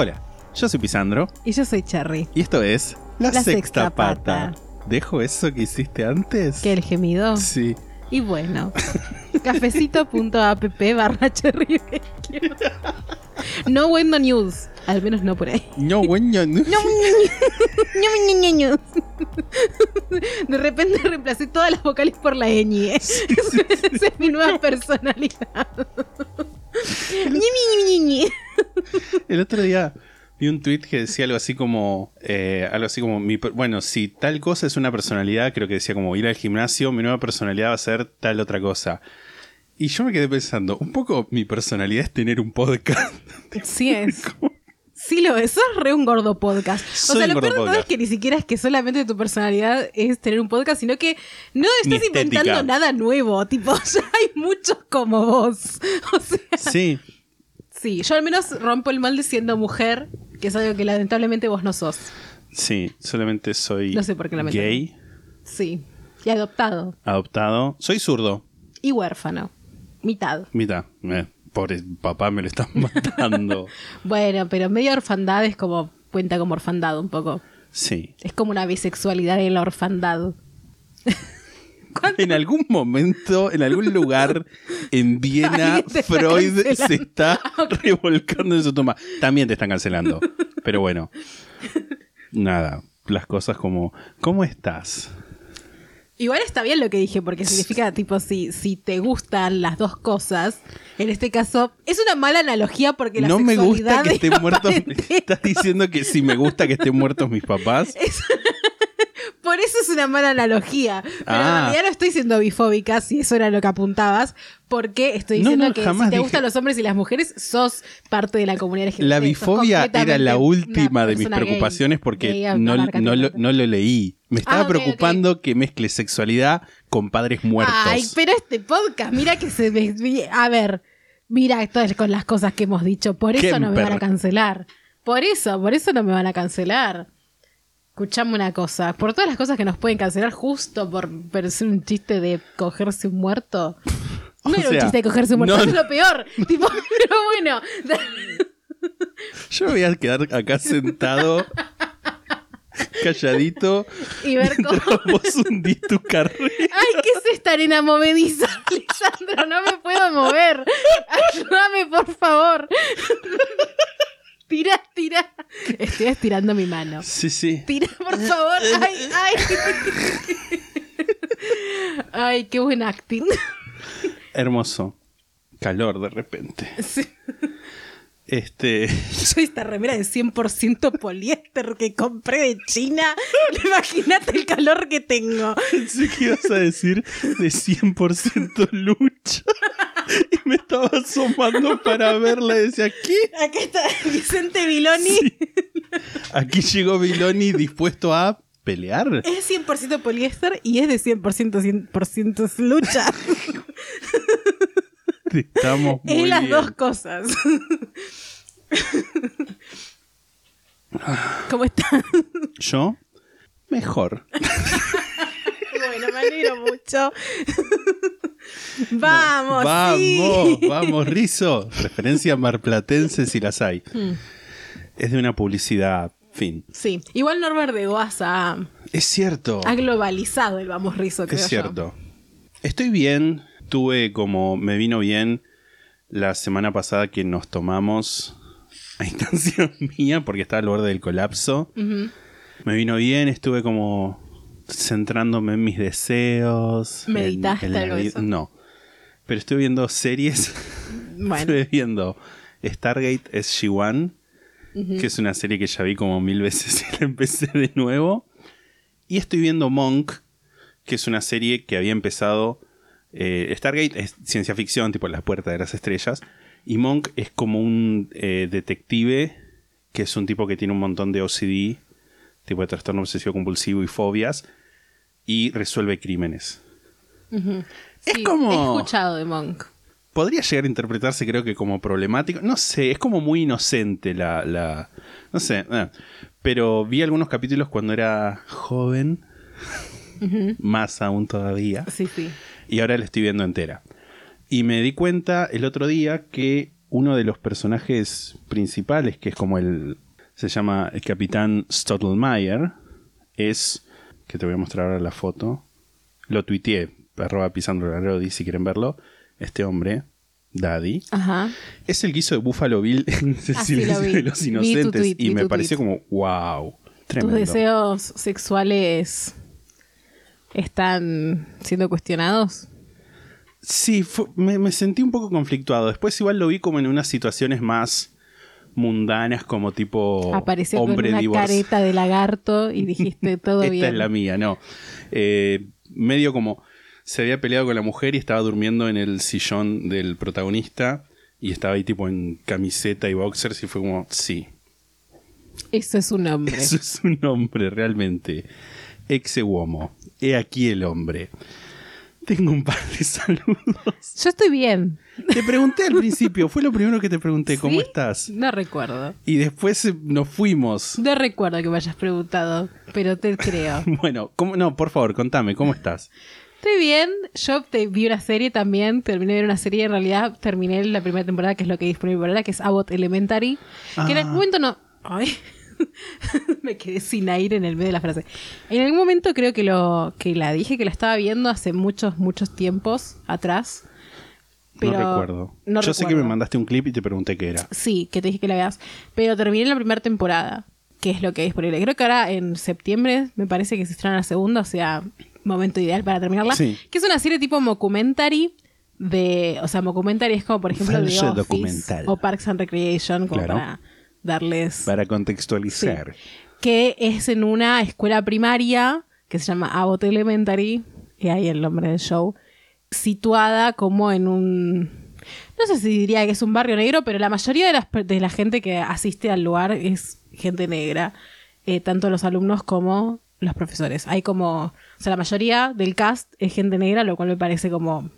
Hola, yo soy Pisandro Y yo soy Cherry. y esto es La, La Sexta, Sexta Pata. Pata. ¿Dejo eso que hiciste antes? ¿Qué el gemido? Sí. Y bueno, cafecito.app barra Cherry. No bueno news. Al menos no por ahí. No, bueno, no. No. De repente reemplacé todas las vocales por la ñ. Esa es mi nueva personalidad. El otro día vi un tweet que decía algo así como, eh, algo así como, mi bueno, si tal cosa es una personalidad, creo que decía como ir al gimnasio, mi nueva personalidad va a ser tal otra cosa. Y yo me quedé pensando, un poco mi personalidad es tener un podcast. Sí es. Sí lo es, sos re un gordo podcast. O sea, lo peor de todo es que ni siquiera es que solamente tu personalidad es tener un podcast, sino que no estás inventando nada nuevo. Tipo, ya hay muchos como vos. O sea, Sí, sí, yo al menos rompo el molde siendo mujer, que es algo que lamentablemente vos no sos. sí, solamente soy No sé por qué gay, Sí. Y adoptado. adoptado, soy zurdo, Y huérfano. Mitad. mitad. Eh, pobre papá me lo están matando. Bueno, pero medio orfandad es como. cuenta como orfandad un poco. sí. Es como una bisexualidad en la orfandad. En algún momento, en algún lugar en Viena, está Freud se está revolcando en su toma. También te están cancelando. Pero bueno. Nada. Las cosas como. ¿Cómo estás? Igual está bien lo que dije, porque significa, tipo, si, si te gustan las dos cosas, en este caso, es una mala analogía porque la no me gusta que es estén muertos. Estás diciendo que si me gusta que estén muertos mis papás. Por eso es una mala analogía. Pero Ah. en realidad no estoy siendo bifóbica, si eso era lo que apuntabas, porque estoy No, diciendo no, que si te dije- gustan los hombres y las mujeres, sos parte de la comunidad LGBT. La bifobia era la última de mis gay. preocupaciones porque Gay, no, no, lo, no leí. Me estaba Ah, preocupando que mezcle sexualidad con padres muertos. Ay, pero este podcast, mira que se desvía. A ver, mira esto es con las cosas que hemos dicho. Por eso no me van a cancelar. Por eso, por eso no me van a cancelar. Escuchame una cosa. Por todas las cosas que nos pueden cancelar, justo por parecer un chiste de cogerse un muerto. No O era un chiste de cogerse un muerto, no, es lo peor. tipo, pero bueno. Yo me voy a quedar acá sentado, calladito, Y ver cómo. vos hundís tu carrera. Ay, ¿qué es esta arena movediza, Lisandro? No me puedo mover. Ayúdame, por favor. Tira, tira. Estoy estirando mi mano. Sí, sí. Tira, por favor. Ay, ay. Ay, qué buen acting. Hermoso. Calor de repente. Sí. Este. Yo esta remera de 100% poliéster que compré de China. Imagínate el calor que tengo. Pensé que ibas a decir de 100% lucha. Y me estaba asomando para verla y decía, ¿qué? Acá está Vicente Viloni. Sí. Aquí llegó Viloni dispuesto a pelear. Es 100% poliéster y es de 100% 100% lucha. Estamos muy es las bien. dos cosas. ¿Cómo estás? Yo, mejor. Bueno, me alegro mucho. Vamos, vamos, sí. vamos, Rizo. Referencia marplatense si las hay. Hmm. Es de una publicidad, fin. Sí, igual Norbert de ha, Es cierto. ha globalizado el Vamos Rizo, creo Es yo. cierto. Estoy bien. Tuve como. Me vino bien la semana pasada que nos tomamos a instancia mía porque estaba al borde del colapso. Me vino bien, estuve como centrándome en mis deseos. en- ¿Meditaste en la algo eso? No. Pero estuve viendo series. Bueno, Estuve viendo Stargate SG-1, que es una serie que ya vi como mil veces y la empecé de nuevo. Y estoy viendo Monk, que es una serie que había empezado eh, Stargate es ciencia ficción, tipo La Puerta de las Estrellas. Y Monk es como un eh, detective que es un tipo que tiene un montón de OCD, tipo de trastorno obsesivo compulsivo y fobias, y resuelve crímenes. Es Sí, como- He escuchado de Monk. Podría llegar a interpretarse, creo que como problemático. No sé, es como muy inocente la. la no sé. eh. Pero vi algunos capítulos cuando era joven. Más aún todavía. Sí, sí. Y ahora la estoy viendo entera. Y me di cuenta el otro día que uno de los personajes principales, que es como el. Se llama el capitán Stottlemyre, es. Que te voy a mostrar ahora la foto. Lo tuiteé, arroba pisando la Rodi, si quieren verlo. Este hombre, Daddy, Ajá. es el guiso de Buffalo Bill en El lo silencio de los inocentes. tweet, y me pareció tweet. como, wow. Tus Tremendo. deseos sexuales están siendo cuestionados. Sí, fue- me, me sentí un poco conflictuado. Después igual lo vi como en unas situaciones más mundanas, como tipo Apareció con hombre una divorciado. careta de lagarto y dijiste todo Esta bien. es la mía, no. Eh, medio como se había peleado con la mujer y estaba durmiendo en el sillón del protagonista y estaba ahí tipo en camiseta y boxers y fue como, sí, Eso es un hombre. eso es un hombre realmente. Exe uomo. He aquí el hombre. Tengo un par de saludos. Yo estoy bien. Te pregunté al principio, fue lo primero que te pregunté, ¿cómo ¿Sí? estás? No recuerdo. Y después eh, nos fuimos. No recuerdo que me hayas preguntado, pero te creo. Bueno, ¿cómo- no, por favor, contame, ¿cómo estás? Estoy bien. Yo te vi una serie también. Terminé de ver una serie. En realidad, terminé la primera temporada, que es lo que disponible por ahora, que es Abbott Elementary. Que en Ah. algún momento no. Ay. Me quedé sin aire en el medio de la frase. En algún momento creo que lo que la dije que la estaba viendo hace muchos, muchos tiempos atrás. Pero no recuerdo. no Yo sé que me mandaste un clip y te pregunté qué era. Sí, que te dije que la veas. Pero terminé la primera temporada, que es lo que hay disponible. Creo que ahora en septiembre me parece que se estrena la segunda, o sea, momento ideal para terminarla. Sí. Que es una serie tipo mockumentary de... O sea, mockumentary es como, por ejemplo, The Falso Office documental. o Parks and Recreation, como Claro. para darles... Para contextualizar. Que es en una escuela primaria que se llama Abbott Elementary, y ahí el nombre del show, situada como en un... No sé si diría que es un barrio negro, pero la mayoría de, las, de la gente que asiste al lugar es gente negra, eh, tanto los alumnos como los profesores. Hay como, o sea, la mayoría del cast es gente negra, lo cual me parece como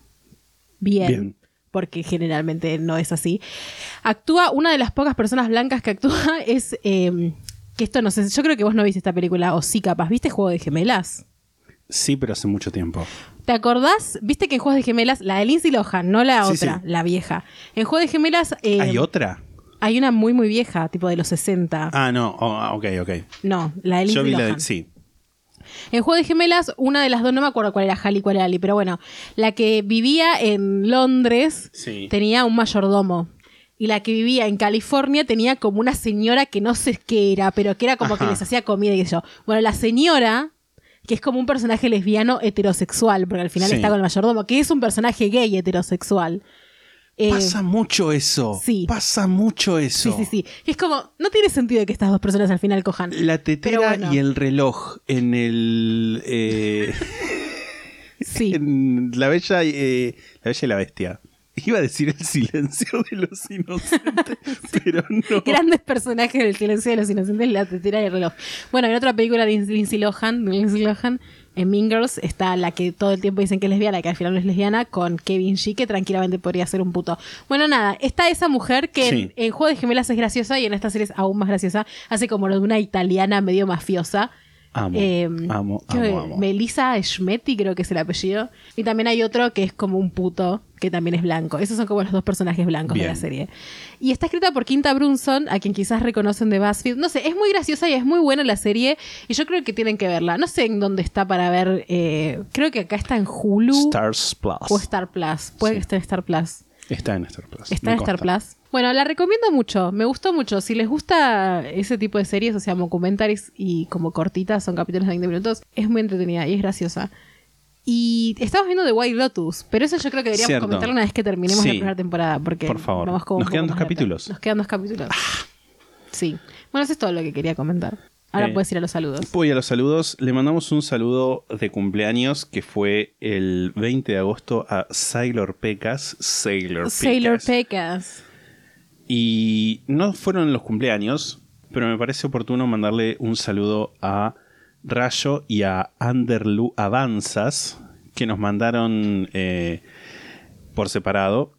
bien, Bien. Porque generalmente no es así. Actúa, una de las pocas personas blancas que actúa es, eh, que esto no sé, yo creo que vos no viste esta película, o sí capaz, ¿viste Juego de Gemelas? Sí, pero hace mucho tiempo. ¿Te acordás? ¿Viste que en Juegos de Gemelas, la de Lindsay Lohan, no la otra, sí. la vieja? En Juegos de Gemelas eh, ¿Hay otra? hay una muy muy vieja, tipo de los 60. Ah, no. oh, ah, ok, ok. No, la de Lindsay Yo vi la de... Sí. En Juego de Gemelas, una de las dos, no me acuerdo cuál era Hallie y cuál era Ali, pero bueno, la que vivía en Londres Sí. tenía un mayordomo. Y la que vivía en California tenía como una señora que no sé qué era, pero que era como que les hacía comida y yo. Bueno, la señora, que es como un personaje lesbiano heterosexual, porque al final Sí. está con el mayordomo, que es un personaje gay heterosexual. Eh, Pasa mucho eso. sí. Pasa mucho eso. Sí, sí, sí. Es como, no tiene sentido que estas dos personas al final cojan. La tetera bueno. y el reloj en el... eh, Sí. en la bella, eh, la bella y la bestia. Iba a decir el silencio de los inocentes, pero no. Grandes personajes del silencio de los inocentes, la tetera y el reloj. Bueno, en otra película de Lindsay Lohan, de Lindsay Lohan, en Mean Girls, está la que todo el tiempo dicen que es lesbiana, que al final no es lesbiana, con Kevin Shee, que tranquilamente podría ser un puto. Bueno, nada, está esa mujer que Sí. en, en Juego de Gemelas es graciosa y en esta serie es aún más graciosa. Hace como lo de una italiana medio mafiosa. Amo, Eh, amo, amo, amo. Melissa Schmetti creo que es el apellido. Y también hay otro que es como un puto, que también es blanco. Esos son como los dos personajes blancos de la serie. Y está escrita por Quinta Brunson, a quien quizás reconocen de BuzzFeed. No sé, es muy graciosa y es muy buena la serie. Y yo creo que tienen que verla. No sé en dónde está para ver. eh, creo que acá está en Hulu Stars Plus. o Star Plus. Puede Sí. que esté en Star Plus. Está en Star Plus. Está en Star. Plus. Bueno, la recomiendo mucho. Me gustó mucho. Si les gusta ese tipo de series, o sea, documentaries y como cortitas, son capítulos de 20 minutos, es muy entretenida y es graciosa. Y estamos viendo The White Lotus, pero eso yo creo que deberíamos Cierto. comentarlo una vez que terminemos la primera temporada, porque Por favor. vamos como un Nos quedan dos capítulos. Nos quedan dos capítulos. Sí. Bueno, eso es todo lo que quería comentar. Ahora Eh, puedes ir a los saludos. Voy a los saludos. Le mandamos un saludo de cumpleaños que fue el 20 de agosto a Sailor Pecas. Sailor Pecas. Sailor Pecas. Y no fueron los cumpleaños, pero me parece oportuno mandarle un saludo a Rayo y a Anderlu Avanzas, que nos mandaron eh, por separado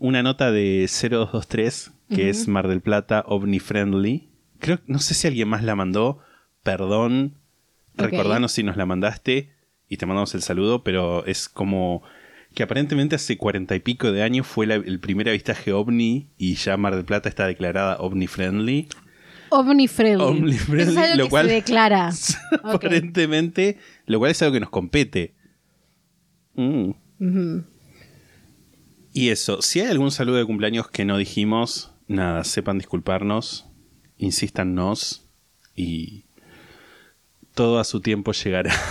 una nota de 0223, que es Mar del Plata OVNI Friendly. Creo, no sé si alguien más la mandó, perdón, Ok. recordanos si nos la mandaste y te mandamos el saludo, pero es como que aparentemente hace cuarenta y pico de años fue la- el primer avistaje ovni y ya Mar del Plata está declarada ovni friendly. Ovni friendly. Ovni friendly, Eso es algo lo que cual- se declara. Aparentemente, lo cual es algo que nos compete. Mm. Y eso, si hay algún saludo de cumpleaños que no dijimos, nada, sepan disculparnos, insístannos y todo a su tiempo llegará.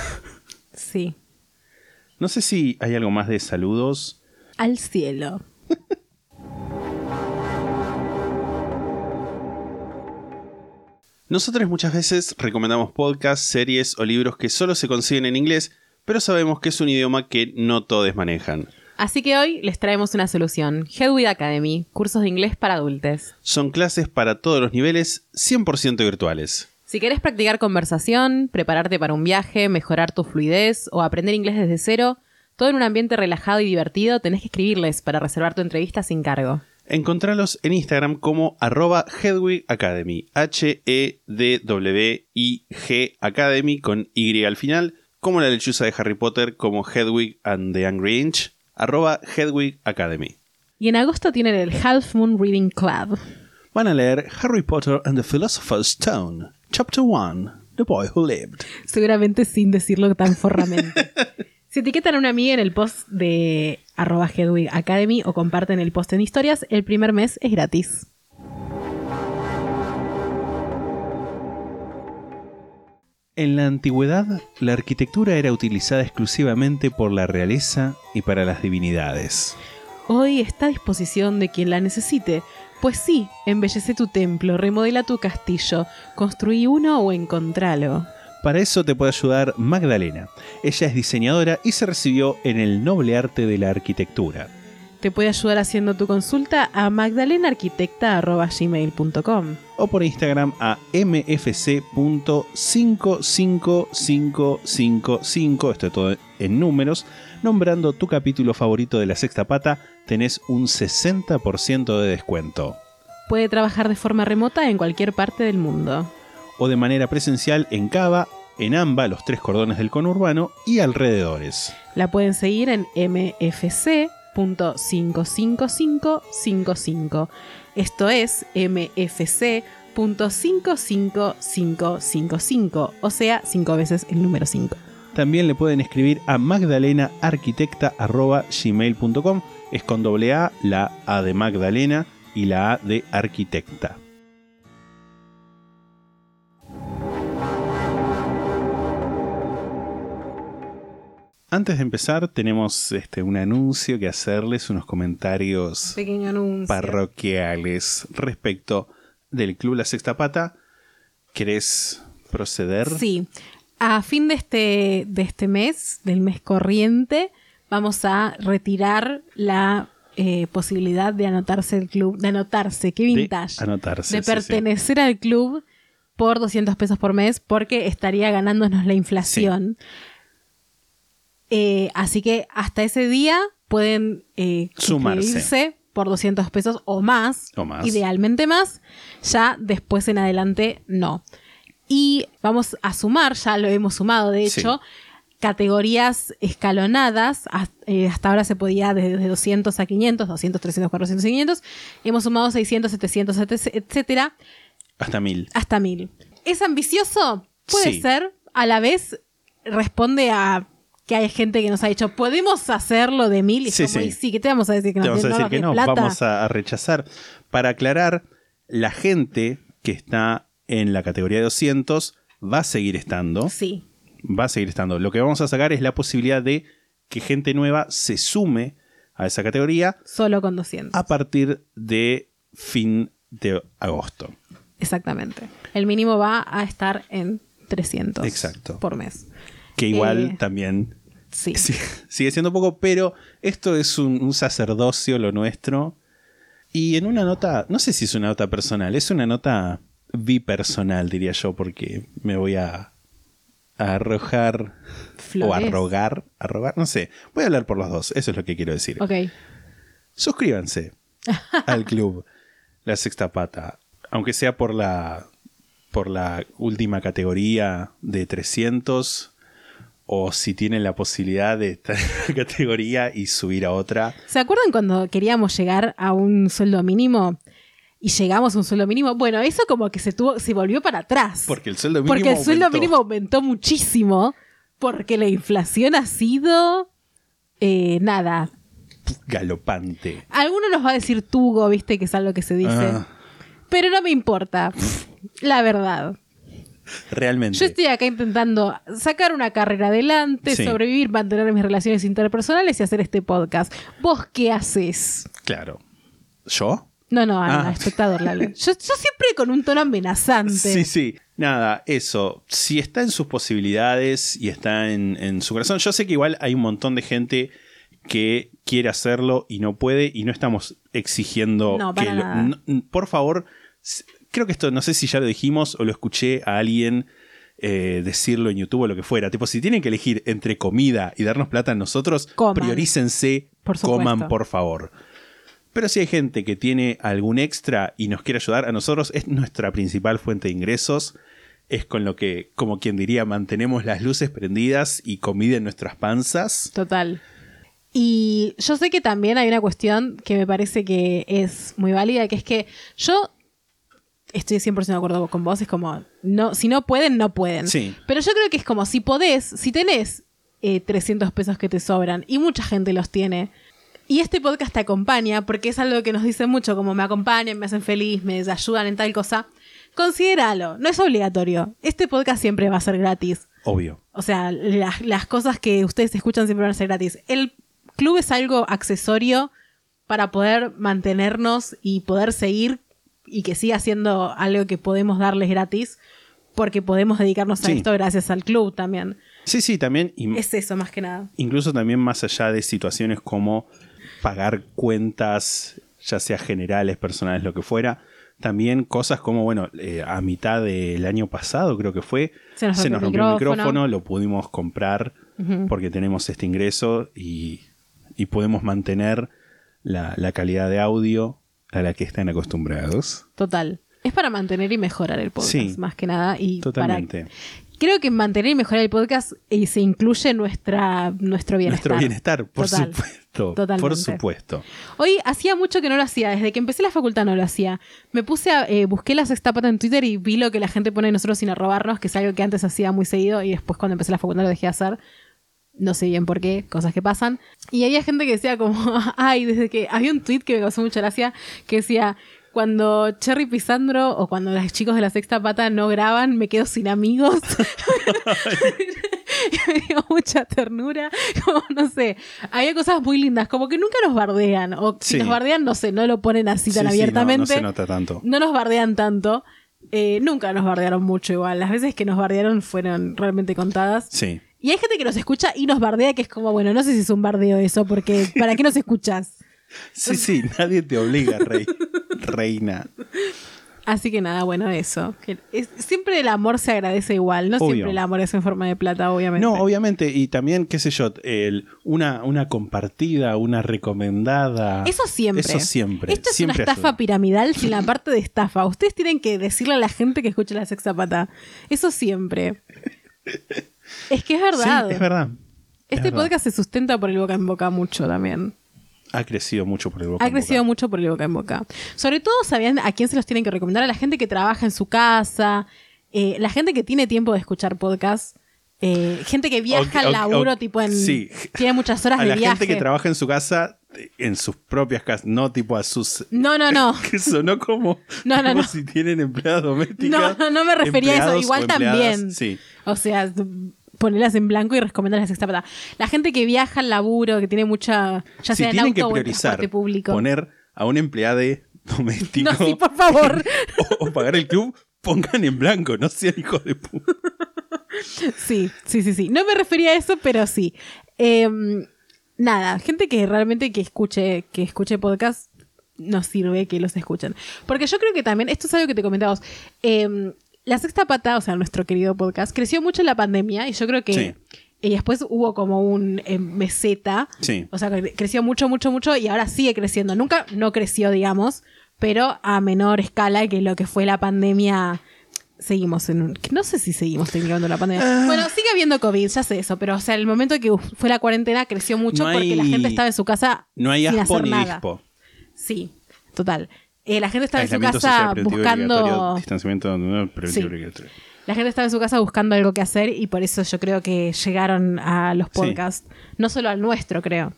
Sí. No sé si hay algo más de saludos. Al cielo. Nosotros muchas veces recomendamos podcasts, series o libros que solo se consiguen en inglés, pero sabemos que es un idioma que no todos manejan. Así que hoy les traemos una solución. Headway Academy, cursos de inglés para adultos. Son clases para todos los niveles, 100% virtuales. Si querés practicar conversación, prepararte para un viaje, mejorar tu fluidez o aprender inglés desde cero, todo en un ambiente relajado y divertido, tenés que escribirles para reservar tu entrevista sin cargo. Encontralos en Instagram como arroba Hedwig Academy, H-E-D-W-I-G Academy con Y al final, como la lechuza de Harry Potter como Hedwig and the Angry Inch, arroba Hedwig Academy. Y en agosto tienen el Half Moon Reading Club. Van a leer Harry Potter and the Philosopher's Stone, Chapter 1, The Boy Who Lived. Seguramente sin decirlo tan forramente. si etiquetan a una amiga en el post de arroba Hedwig Academy o comparten el post en historias, el primer mes es gratis. En la antigüedad, la arquitectura era utilizada exclusivamente por la realeza y para las divinidades. Hoy está a disposición de quien la necesite. Pues sí, embellece tu templo, remodela tu castillo, construí uno o encontralo. Para eso te puede ayudar Magdalena. Ella es diseñadora y se recibió en el noble arte de la arquitectura. Te puede ayudar haciendo tu consulta a magdalenarquitecta.gmail.com O por Instagram a mfc.55555, esto es todo en números, nombrando tu capítulo favorito de la sexta pata, tenés un 60% de descuento. Puede trabajar de forma remota en cualquier parte del mundo. O de manera presencial en Cava, en AMBA, los tres cordones del conurbano y alrededores. La pueden seguir en mfc.55555. Esto es mfc.55555, o sea, cinco veces el número 5. También le pueden escribir a magdalenaarquitecta.gmail.com. Es con doble A, la A de Magdalena y la A de arquitecta. Antes de empezar, tenemos este, un anuncio que hacerles, unos comentarios parroquiales respecto del Club La Sexta Pata. ¿Querés proceder? Sí. A fin de este, de este mes, del mes corriente, vamos a retirar la eh, posibilidad de anotarse el club, de anotarse, qué De vintage, anotarse, de sí, sí. pertenecer al club por 200 pesos por mes porque estaría ganándonos la inflación. Eh, así que hasta ese día pueden eh, Sumarse. por 200 pesos o más, O más. idealmente más, ya después en adelante no. Y vamos a sumar, ya lo hemos sumado de Sí. hecho, categorías escalonadas. Hasta, eh, hasta ahora se podía desde 200 a 500, 200, 300, 400 y 500. Hemos sumado 600, 700, etcétera, Hasta mil. hasta 1000. ¿Es ambicioso? Puede Sí. ser. A la vez responde a que hay gente que nos ha dicho, ¿podemos hacerlo de 1000? Y Sí, como, sí. "Y sí, ¿qué te vamos a decir que Te vamos a decir que no, plata? vamos a, a rechazar. Para aclarar, la gente que está en la categoría de 200 va a seguir estando. Sí. Va a seguir estando. Lo que vamos a sacar es la posibilidad de que gente nueva se sume a esa categoría Solo con 200. a partir de fin de agosto. Exactamente. El mínimo va a estar en 300 Exacto. por mes. Que igual Eh, también Sí. sí, sigue siendo poco, pero esto es un, un sacerdocio lo nuestro. Y en una nota, no sé si es una nota personal, es una nota bipersonal, diría yo, porque me voy a, a arrojar o Flores. arrogar, arrogar, no sé. Voy a hablar por los dos, eso es lo que quiero decir. Ok. Suscríbanse al club La Sexta Pata, aunque sea por la por la última categoría de 300 o si tienen la posibilidad de estar en la categoría y subir a otra. ¿Se acuerdan cuando queríamos llegar a un sueldo mínimo? Y llegamos a un sueldo mínimo. Bueno, eso como que se tuvo, se volvió para atrás. Porque el sueldo mínimo Porque el sueldo aumentó. mínimo aumentó muchísimo. Porque la inflación ha sido. eh, nada. galopante. Alguno nos va a decir tugo, viste, que es algo que se dice. Ah, Pero no me importa. La verdad. Realmente. Yo estoy acá intentando sacar una carrera adelante, Sí. sobrevivir, mantener mis relaciones interpersonales y hacer este podcast. ¿Vos qué haces? Claro. ¿Yo? No, no, al Ah. espectador. le hablo. Yo, yo siempre con un tono amenazante. Sí, sí. Nada, eso. Si está en sus posibilidades y está en, en su corazón. Yo sé que igual hay un montón de gente que quiere hacerlo y no puede y no estamos exigiendo No, que lo- por favor, creo que esto no sé si ya lo dijimos o lo escuché a alguien eh, decirlo en YouTube o lo que fuera. Tipo, si tienen que elegir entre comida y darnos plata a nosotros, Coman. priorícense, Por coman por favor. Pero si hay gente que tiene algún extra y nos quiere ayudar, a nosotros es nuestra principal fuente de ingresos. Es con lo que, como quien diría, mantenemos las luces prendidas y comida en nuestras panzas. Total. Y yo sé que también hay una cuestión que me parece que es muy válida, que es que yo estoy 100% de acuerdo con vos, es como, no, si no pueden, no pueden. Sí. Pero yo creo que es como, si podés, si tenés eh, 300 pesos que te sobran, y mucha gente los tiene, y este podcast te acompaña, porque es algo que nos dicen mucho, como me acompañan, me hacen feliz, me ayudan en tal cosa, considéralo, no es obligatorio. Este podcast siempre va a ser gratis. Obvio. O sea, las, las cosas que ustedes escuchan siempre van a ser gratis. El club es algo accesorio para poder mantenernos y poder seguir y que siga siendo algo que podemos darles gratis porque podemos dedicarnos a Sí. esto gracias al club también. Sí, sí, también. Es eso más que nada. incluso también más allá de situaciones como pagar cuentas, ya sea generales, personales, lo que fuera. También cosas como, bueno, eh, a mitad del año pasado creo que fue, Se nos rompió el el micrófono. micrófono, lo pudimos comprar porque tenemos este ingreso y, y podemos mantener la, la calidad de audio a la que están acostumbrados. Total. Es para mantener y mejorar el podcast, Sí. más que nada. Y Totalmente. para- creo que mantener y mejorar el podcast eh, se incluye nuestra, nuestro bienestar. Nuestro bienestar, por Total. supuesto. Totalmente. Por supuesto. Hoy hacía mucho que no lo hacía, desde que empecé la facultad no lo hacía. Me puse a, eh, busqué la sexta pata en Twitter y vi lo que la gente pone de nosotros sin robarnos, que es algo que antes hacía muy seguido y después cuando empecé la facultad lo dejé de hacer. No sé bien por qué, cosas que pasan. Y había gente que decía como, ay, desde que había un tweet que me causó mucha gracia, que decía, cuando Cherry Pisandro o cuando los chicos de la sexta pata no graban, me quedo sin amigos. Y me dio mucha ternura, como no sé, había cosas muy lindas, como que nunca nos bardean, o si Sí. nos bardean, no sé, no lo ponen así tan Sí, sí, no- abiertamente. no se nota tanto. No nos bardean tanto. Eh, nunca nos bardearon mucho igual. Las veces que nos bardearon fueron realmente contadas. Sí. Y hay gente que nos escucha y nos bardea, que es como, bueno, no sé si es un bardeo eso, porque ¿para qué nos escuchas? Sí, sí, nadie te obliga, rey. Reina. Así que nada, bueno, eso. Que es- siempre el amor se agradece igual. No Obvio. siempre el amor es en forma de plata, obviamente. No, obviamente, y también, qué sé yo, el- una, una compartida, una recomendada. Eso siempre. Eso siempre. Esto es siempre una estafa ayuda. piramidal sin la parte de estafa. Ustedes tienen que decirle a la gente que escuche la sexta pata. Eso siempre. Es que es verdad. Sí, es verdad. Es Este verdad. podcast se sustenta por el boca en boca mucho también. Ha crecido mucho por el boca Ha en crecido boca. mucho por el boca en boca. Sobre todo, ¿sabían a quién se los tienen que recomendar? A la gente que trabaja en su casa, eh, la gente que tiene tiempo de escuchar podcast, eh, gente que viaja al laburo, tipo en. sí. Tiene muchas horas A de la viaje. gente que trabaja en su casa, en sus propias casas, no tipo a sus. No, no, no. Que sonó como, No, no, como no. si tienen empleadas domésticas. No, no, no me refería a eso. empleados Igual también. Sí. O sea, ponerlas en blanco y recomendarlas la sexta pata. La gente que viaja al laburo, que tiene mucha. Ya si sea en tienen que auto o en priorizar, público. poner a un empleado doméstico No, sí, por favor. o, o pagar el club, pongan en blanco, no sean hijos de puta. Sí, sí, sí, sí. No me refería a eso, pero sí. Eh, nada, gente que realmente que escuche, que escuche podcast nos sirve que los escuchen. Porque yo creo que también, esto es algo que te comentaba vos, eh, La Sexta Pata, o sea, nuestro querido podcast, creció mucho en la pandemia y yo creo que... Sí. Y después hubo como un eh, meseta. Sí. O sea, creció mucho, mucho, mucho y ahora sigue creciendo. Nunca no creció, digamos, pero a menor escala que lo que fue la pandemia. Seguimos en un. No sé si seguimos teniendo la pandemia. Ah. Bueno, sigue habiendo COVID, ya sé eso, pero o sea, el momento que fue la cuarentena creció mucho No hay- porque la gente estaba en su casa No hay sin aspo hacer ni nada. dispo. Sí, total. Eh, la gente estaba en su casa social buscando. distanciamiento no, Sí. La gente estaba en su casa buscando algo que hacer y por eso yo creo que llegaron a los Sí. podcasts. No solo al nuestro, creo.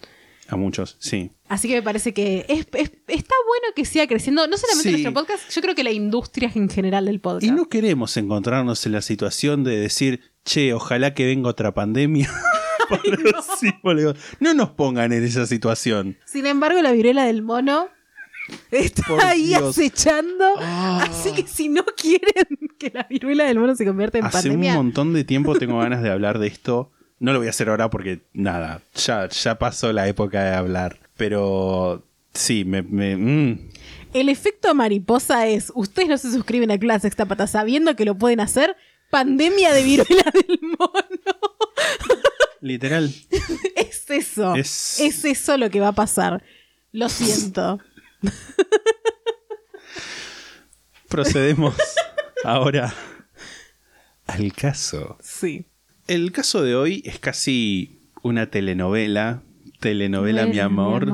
A muchos, sí. Así que me parece que es- es- está bueno que siga creciendo, no solamente Sí. nuestro podcast, yo creo que la industria en general del podcast. Y no queremos encontrarnos en la situación de decir, che, ojalá que venga otra pandemia. No nos pongan en esa situación. Sin embargo, la viruela del mono está Por ahí Dios. acechando. Ah. Así que si no quieren que la viruela del mono se convierta en Hace pandemia, un montón de tiempo tengo ganas de hablar de esto. No lo voy a hacer ahora porque, nada, ya, ya pasó la época de hablar. Pero sí, me... me- mm. el efecto mariposa es, ustedes no se suscriben a Club Sexta Pata sabiendo que lo pueden hacer, pandemia de viruela del mono. Literal. Es eso. Es- Es... eso lo que va a pasar. Lo siento. Procedemos ahora al caso. Sí. El caso de hoy es casi una telenovela. Telenovela, mi amor.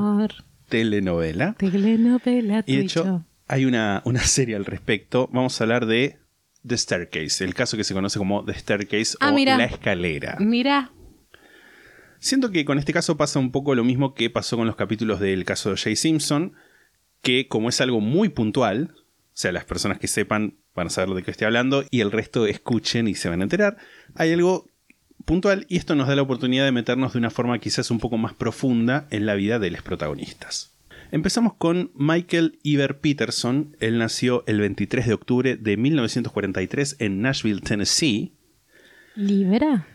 Telenovela. Telenovela Y de hecho, yo. hay una, una serie al respecto. Vamos a hablar de The Staircase, el caso que se conoce como The Staircase Ah, o mira. La Escalera. Mira, Siento que con este caso pasa un poco lo mismo que pasó con los capítulos del caso de Jay Simpson, que como es algo muy puntual, o sea, las personas que sepan van a saber de qué estoy hablando y el resto escuchen y se van a enterar, hay algo puntual y esto nos da la oportunidad de meternos de una forma quizás un poco más profunda en la vida de los protagonistas. Empezamos con Michael Iver Peterson. Él nació el 23 de octubre de 1943 en Nashville, Tennessee. ¿libera?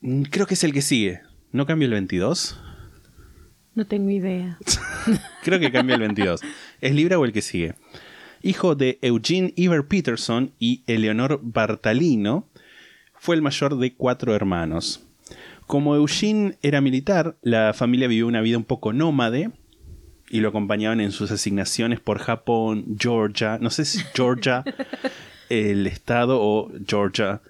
Mm, Creo que es el que sigue. ¿No cambia el 22? No tengo idea. Creo que cambia el 22. ¿Es Libra o el que sigue? Hijo de Eugene Iver Peterson y Eleonor Bartalino, fue el mayor de cuatro hermanos. Como Eugene era militar, la familia vivió una vida un poco nómade y lo acompañaban en sus asignaciones por Japón, Georgia, no sé si Georgia, el estado o Georgia,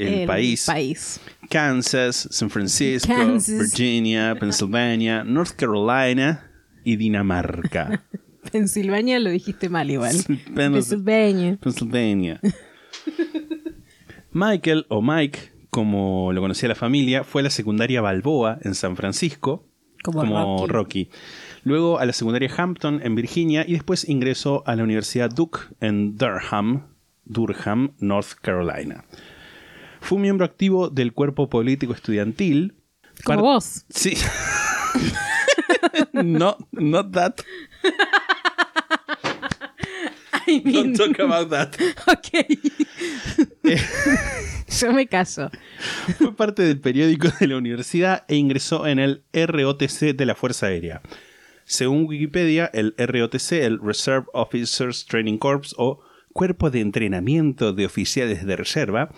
el, país. país. Kansas, San Francisco, Kansas. Virginia, Pennsylvania, North Carolina y Dinamarca. Pensilvania lo dijiste mal igual. Pennsylvania. Pennsylvania. Michael o Mike, como lo conocía la familia, fue a la secundaria Balboa en San Francisco, Como Rocky. Luego a la secundaria Hampton en Virginia y después ingresó a la Universidad Duke en Durham, Durham, North Carolina. Fue un miembro activo del cuerpo político estudiantil. Como vos. Sí. no, not that. I mean, Don't talk about that. ok. Yo me callo. Fue parte del periódico de la universidad e ingresó en el ROTC de la Fuerza Aérea. Según Wikipedia, el ROTC, el Reserve Officers Training Corps o Cuerpo de Entrenamiento de Oficiales de Reserva,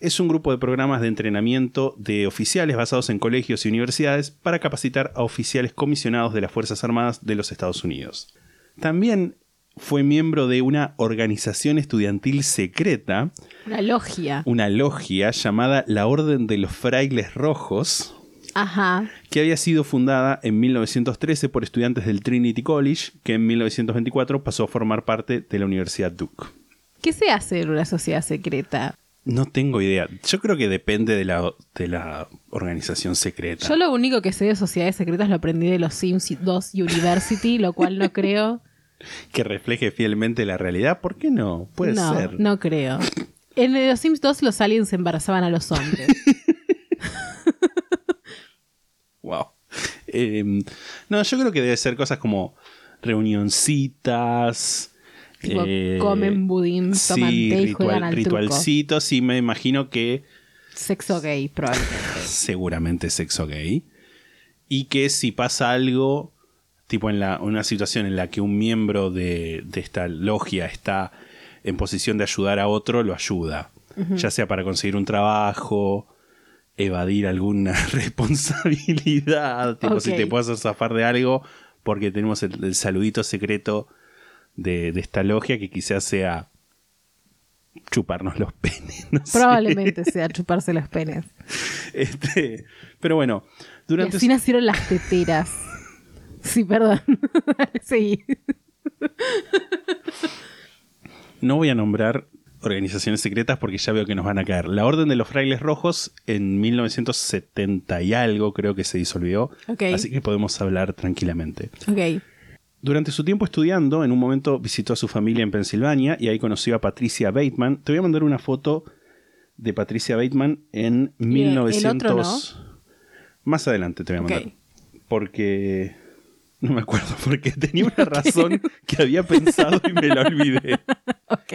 es un grupo de programas de entrenamiento de oficiales basados en colegios y universidades para capacitar a oficiales comisionados de las Fuerzas Armadas de los Estados Unidos. También fue miembro de una organización estudiantil secreta Una logia. una logia llamada la Orden de los Frailes Rojos, Ajá. que había sido fundada en 1913 por estudiantes del Trinity College, que en 1924 pasó a formar parte de la Universidad Duke. ¿Qué se hace en una sociedad secreta? No tengo idea. Yo creo que depende de la, de la organización secreta. Yo lo único que sé de sociedades secretas lo aprendí de los Sims 2 University, lo cual no creo. Que refleje fielmente la realidad. ¿Por qué no? Puede no, ser. no creo. En los Sims 2 los aliens embarazaban a los hombres. Wow. Eh, no, yo creo que debe ser cosas como reunioncitas. Tipo, eh, comen budín, toman sí, té y ritual- juegan al truco. ritualcitos y me imagino que Sexo gay, probablemente. seguramente sexo gay. Y que si pasa algo, tipo en la, una situación en la que un miembro de, de esta logia está en posición de ayudar a otro, lo ayuda. Ya sea para conseguir un trabajo, evadir alguna responsabilidad, tipo si te puedo hacer zafar de algo, porque tenemos el, el saludito secreto de, de esta logia que quizás sea chuparnos los penes. no sé. Probablemente sea chuparse los penes. Este, pero bueno, Y durante así nacieron las teteras. Sí, perdón. sí. no voy a nombrar organizaciones secretas porque ya veo que nos van a caer. La Orden de los Frailes Rojos en 1970 y algo creo que se disolvió, así que podemos hablar tranquilamente. Ok. Durante su tiempo estudiando, en un momento visitó a su familia en Pensilvania y ahí conoció a Patricia Bateman. Te voy a mandar una foto de Patricia Bateman en el 1900. otro Más adelante te voy a mandar. Porque no me acuerdo, porque tenía una razón que había pensado y me la olvidé. Ok.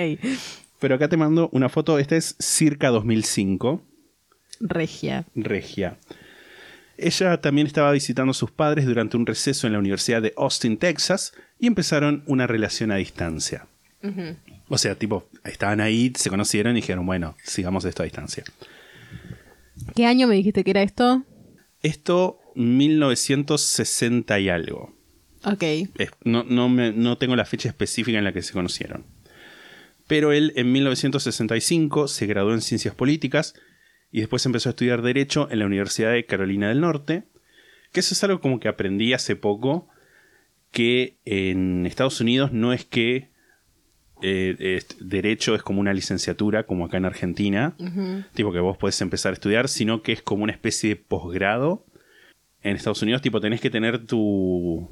Pero acá te mando una foto, esta es circa 2005, Regia. regia. Ella también estaba visitando a sus padres durante un receso en la Universidad de Austin, Texas, y empezaron una relación a distancia. O sea, tipo, estaban ahí, se conocieron y dijeron, bueno, sigamos esto a distancia. ¿Qué año me dijiste que era esto? Esto, 1960 y algo. Ok. Es- no, no, me- no tengo la fecha específica en la que se conocieron. Pero él en 1965 se graduó en Ciencias Políticas y después empezó a estudiar Derecho en la Universidad de Carolina del Norte. Que eso es algo como que aprendí hace poco, que en Estados Unidos no es que eh, es- Derecho es como una licenciatura, como acá en Argentina, tipo que vos podés empezar a estudiar, sino que es como una especie de posgrado. En Estados Unidos, tipo, tenés que tener tu,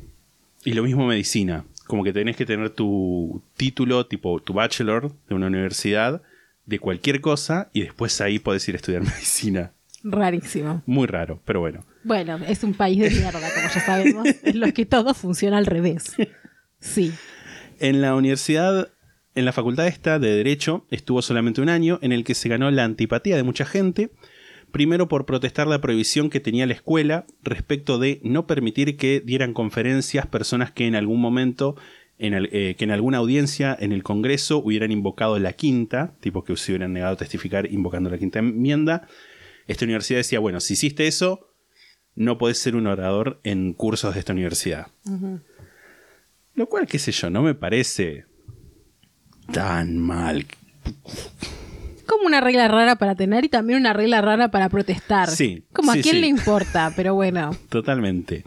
y lo mismo medicina, como que tenés que tener tu título, tipo tu bachelor de una universidad, de cualquier cosa, y después ahí podés ir a estudiar medicina. Rarísimo. Muy raro, pero bueno. Bueno, es un país de mierda, como ya sabemos, en los que todo funciona al revés. Sí. En la universidad, en la facultad esta de Derecho, estuvo solamente un año en el que se ganó la antipatía de mucha gente, primero por protestar la prohibición que tenía la escuela respecto de no permitir que dieran conferencias personas que en algún momento, en el- eh, que en alguna audiencia en el Congreso hubieran invocado la quinta, tipo que se hubieran negado a testificar invocando la quinta enmienda. Esta universidad decía, bueno, si hiciste eso, no podés ser un orador en cursos de esta universidad. Lo cual, qué sé yo, no me parece tan mal. Como una regla rara para tener y también una regla rara para protestar. Sí, Como a quién sí. le importa, pero bueno. Totalmente.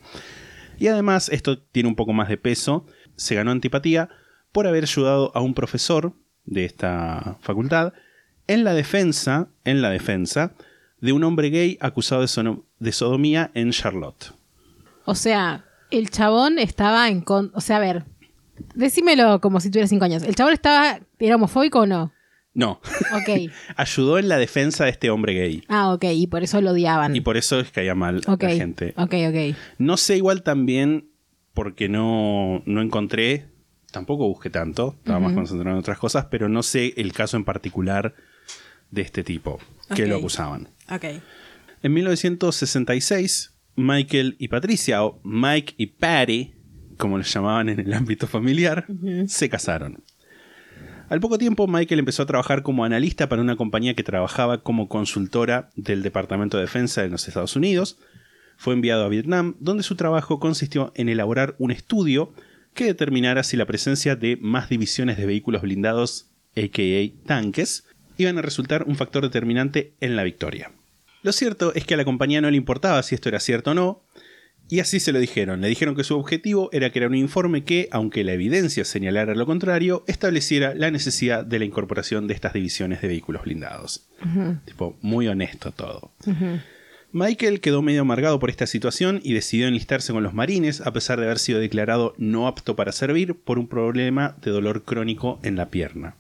Y además, esto tiene un poco más de peso. Se ganó antipatía por haber ayudado a un profesor de esta facultad en la defensa, en la defensa de un hombre gay acusado de, sodomía en Charlotte. O sea, el chabón estaba en con... O sea, a ver, decímelo como si tuviera cinco años. ¿El chabón estaba... ¿Era homofóbico o no? No, Ok. ayudó en la defensa de este hombre gay. Ah, ok, y por eso lo odiaban. Y por eso es que caía mal ok, la gente. ok, ok. No sé igual también porque no, no encontré, tampoco busqué tanto, estaba más concentrado en otras cosas, pero no sé el caso en particular de este tipo que lo acusaban. En 1966, Michael y Patricia, o Mike y Patty, como les llamaban en el ámbito familiar, se casaron. Al poco tiempo, Michael empezó a trabajar como analista para una compañía que trabajaba como consultora del Departamento de Defensa de los Estados Unidos. Fue enviado a Vietnam, donde su trabajo consistió en elaborar un estudio que determinara si la presencia de más divisiones de vehículos blindados, a.k.a. tanques, iban a resultar un factor determinante en la victoria. Lo cierto es que a la compañía no le importaba si esto era cierto o no, y así se lo dijeron. Le dijeron que su objetivo era crear un informe que, aunque la evidencia señalara lo contrario, estableciera la necesidad de la incorporación de estas divisiones de vehículos blindados. Tipo, muy honesto todo. Michael quedó medio amargado por esta situación y decidió enlistarse con los marines a pesar de haber sido declarado no apto para servir por un problema de dolor crónico en la pierna.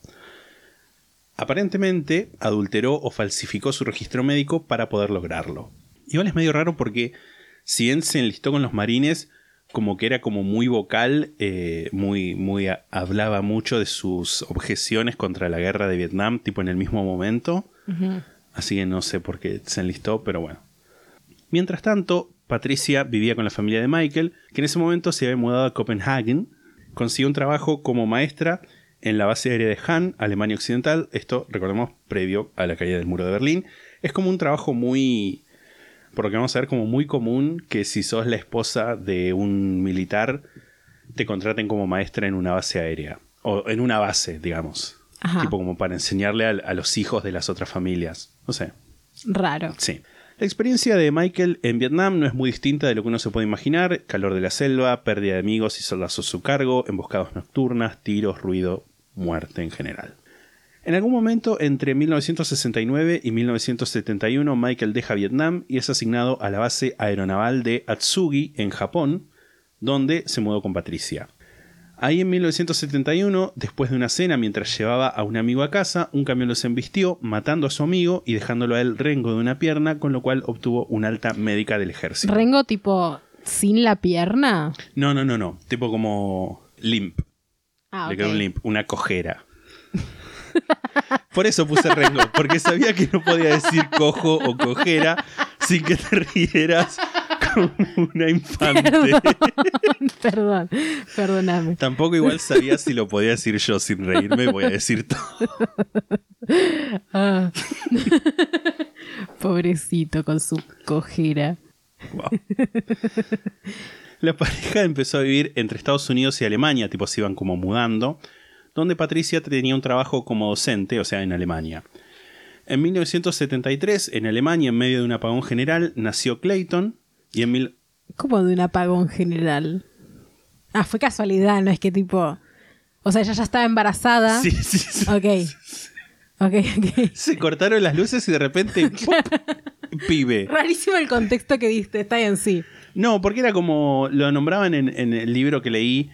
Aparentemente adulteró o falsificó su registro médico para poder lograrlo. Igual es medio raro porque si él se enlistó con los marines como que era como muy vocal, eh, muy, muy a- hablaba mucho de sus objeciones contra la guerra de Vietnam, tipo en el mismo momento. Así que no sé por qué se enlistó, pero bueno. Mientras tanto, Patricia vivía con la familia de Michael, que en ese momento se había mudado a Copenhagen. Consiguió un trabajo como maestra en la base aérea de Han, Alemania Occidental. Esto, recordemos, previo a la caída del muro de Berlín. Es como un trabajo muy, por lo que vamos a ver, como muy común que si sos la esposa de un militar, te contraten como maestra en una base aérea. O en una base, digamos. Ajá. Tipo como para enseñarle a, a los hijos de las otras familias. No sé. Raro. Sí. La experiencia de Michael en Vietnam no es muy distinta de lo que uno se puede imaginar. Calor de la selva, pérdida de amigos y soldados a su cargo, emboscadas nocturnas, tiros, ruido, muerte en general. En algún momento entre 1969 y 1971 Michael deja Vietnam y es asignado a la base aeronaval de Atsugi en Japón, donde se mudó con Patricia. Ahí en 1971, después de una cena mientras llevaba a un amigo a casa, un camión los embistió, matando a su amigo y dejándolo a él rengo de una pierna, con lo cual obtuvo una alta médica del ejército. Rengo tipo sin la pierna. no, no, no, no. Tipo como limp. Ah, Le ok. quedó un limp, una cojera. Por eso puse rengo, porque sabía que no podía decir cojo o cojera sin que te rieras una infante. Perdón, perdóname. Tampoco igual sabía si lo podía decir yo sin reírme, voy a decir todo. Ah. Pobrecito con su cojera. Wow. La pareja empezó a vivir entre Estados Unidos y Alemania, tipo se iban como mudando, donde Patricia tenía un trabajo como docente, o sea, en Alemania. En 1973, en Alemania, en medio de un apagón general, nació Clayton, y en mil... Como de un apagón general. Ah, fue casualidad, no es que tipo. O sea, ella ya estaba embarazada. Sí, sí, sí. Ok. Ok, ok. Se cortaron las luces y de repente... Pibe. Rarísimo el contexto que diste, está bien, sí. No, porque era como... Lo nombraban en, en el libro que leí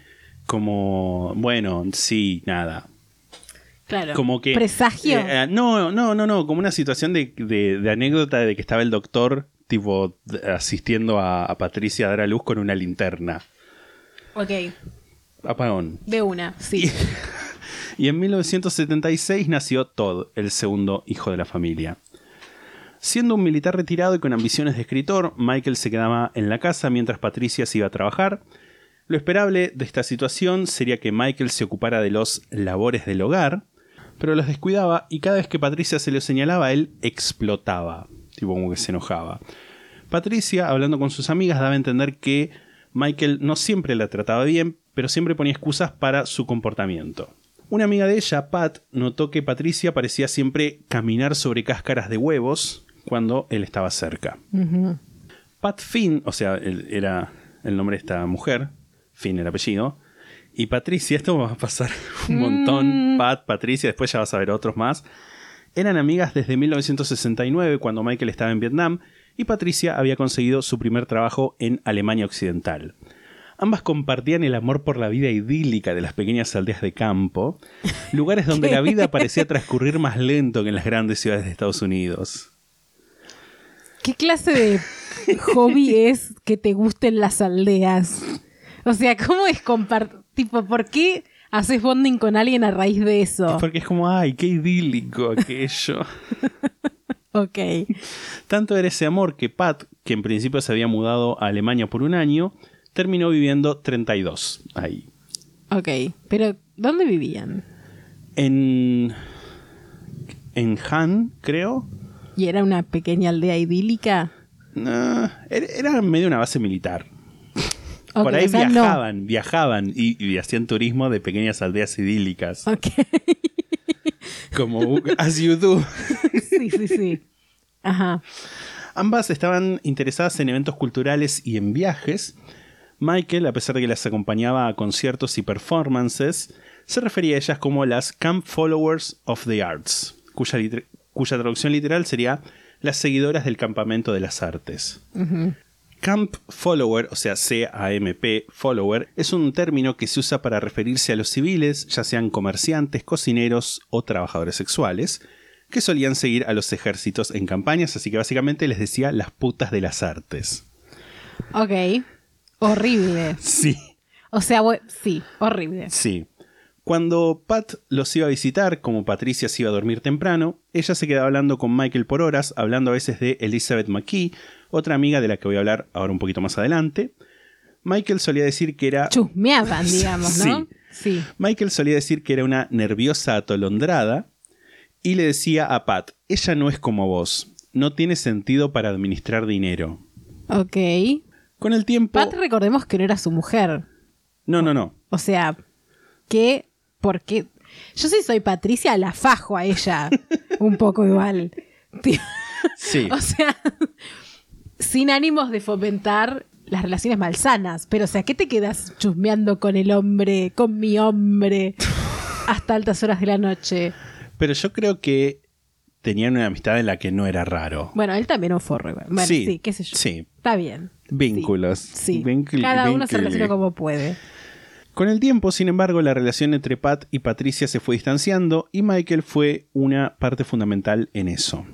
como... Bueno, sí, nada. Claro. Como que. ¿Presagio? Eh, eh, no, no, no, no. Como una situación de, de- de anécdota de que estaba el doctor, tipo, asistiendo a, a Patricia a dar a luz con una linterna. ok, Apagón. de una, sí. Y en 1976 nació Todd, el segundo hijo de la familia. Siendo un militar retirado y con ambiciones de escritor, Michael se quedaba en la casa mientras Patricia se iba a trabajar. Lo esperable de esta situación sería que Michael se ocupara de los labores del hogar, pero los descuidaba y cada vez que Patricia se lo señalaba, él explotaba, tipo como que se enojaba. Patricia, hablando con sus amigas, daba a entender que Michael no siempre la trataba bien, pero siempre ponía excusas para su comportamiento. Una amiga de ella, Pat, notó que Patricia parecía siempre caminar sobre cáscaras de huevos cuando él estaba cerca. Pat Finn, o sea, el- era el nombre de esta mujer, Finn el apellido, y Patricia, esto va a pasar un montón, Pat, Patricia, después ya vas a ver otros más, eran amigas desde 1969 cuando Michael estaba en Vietnam y Patricia había conseguido su primer trabajo en Alemania Occidental. Ambas compartían el amor por la vida idílica de las pequeñas aldeas de campo, lugares donde la vida parecía transcurrir más lento que en las grandes ciudades de Estados Unidos. ¿Qué clase de hobby es que te gusten las aldeas? O sea, ¿cómo es compartir? Tipo, ¿por qué haces bonding con alguien a raíz de eso? Porque es como, ay, qué idílico aquello. Ok. Tanto era ese amor que Pat, que en principio se había mudado a Alemania por un año, terminó viviendo 32 ahí. Ok. Pero, ¿dónde vivían? En. En Han, creo. ¿Y era una pequeña aldea idílica? No, era, medio una base militar. Ok, por ahí o sea, no. viajaban, viajaban y, y hacían turismo de pequeñas aldeas idílicas. Ok. Como As You Do. sí, sí, sí. Ajá. Ambas estaban interesadas en eventos culturales y en viajes. Michael, a pesar de que las acompañaba a conciertos y performances, se refería a ellas como las Camp Followers of the Arts, cuya traducción literal sería las seguidoras del campamento de las artes. Camp Follower, o sea, C-A-M-P, Follower, es un término que se usa para referirse a los civiles, ya sean comerciantes, cocineros o trabajadores sexuales, que solían seguir a los ejércitos en campañas, así que básicamente les decía las putas de las artes. Ok. Horrible. Sí, O sea, sí, horrible. sí. Cuando Pat los iba a visitar, como Patricia se iba a dormir temprano, ella se quedaba hablando con Michael por horas, hablando a veces de Elizabeth McKee, otra amiga de la que voy a hablar ahora un poquito más adelante. Michael solía decir que era Chusmeaban, digamos, ¿no? Sí. Sí. Michael solía decir que era una nerviosa atolondrada y le decía a Pat, ella no es como vos, no tiene sentido para administrar dinero. Ok. Con el tiempo... Pat, recordemos que no era su mujer. No, no, no. O sea, que, porque yo sí soy Patricia, la fajo a ella un poco igual. Sí. O sea, sin ánimos de fomentar las relaciones malsanas, pero o sea, ¿qué te quedas chusmeando con el hombre, con mi hombre, hasta altas horas de la noche? Pero yo creo que tenían una amistad en la que no era raro. Bueno, él también un forro. Bueno, sí, Sí, qué sé yo. sí. Está bien. Vínculos. Sí. Vincul- Cada uno se relaciona como puede. Con el tiempo, sin embargo, la relación entre Pat y Patricia se fue distanciando y Michael fue una parte fundamental en eso.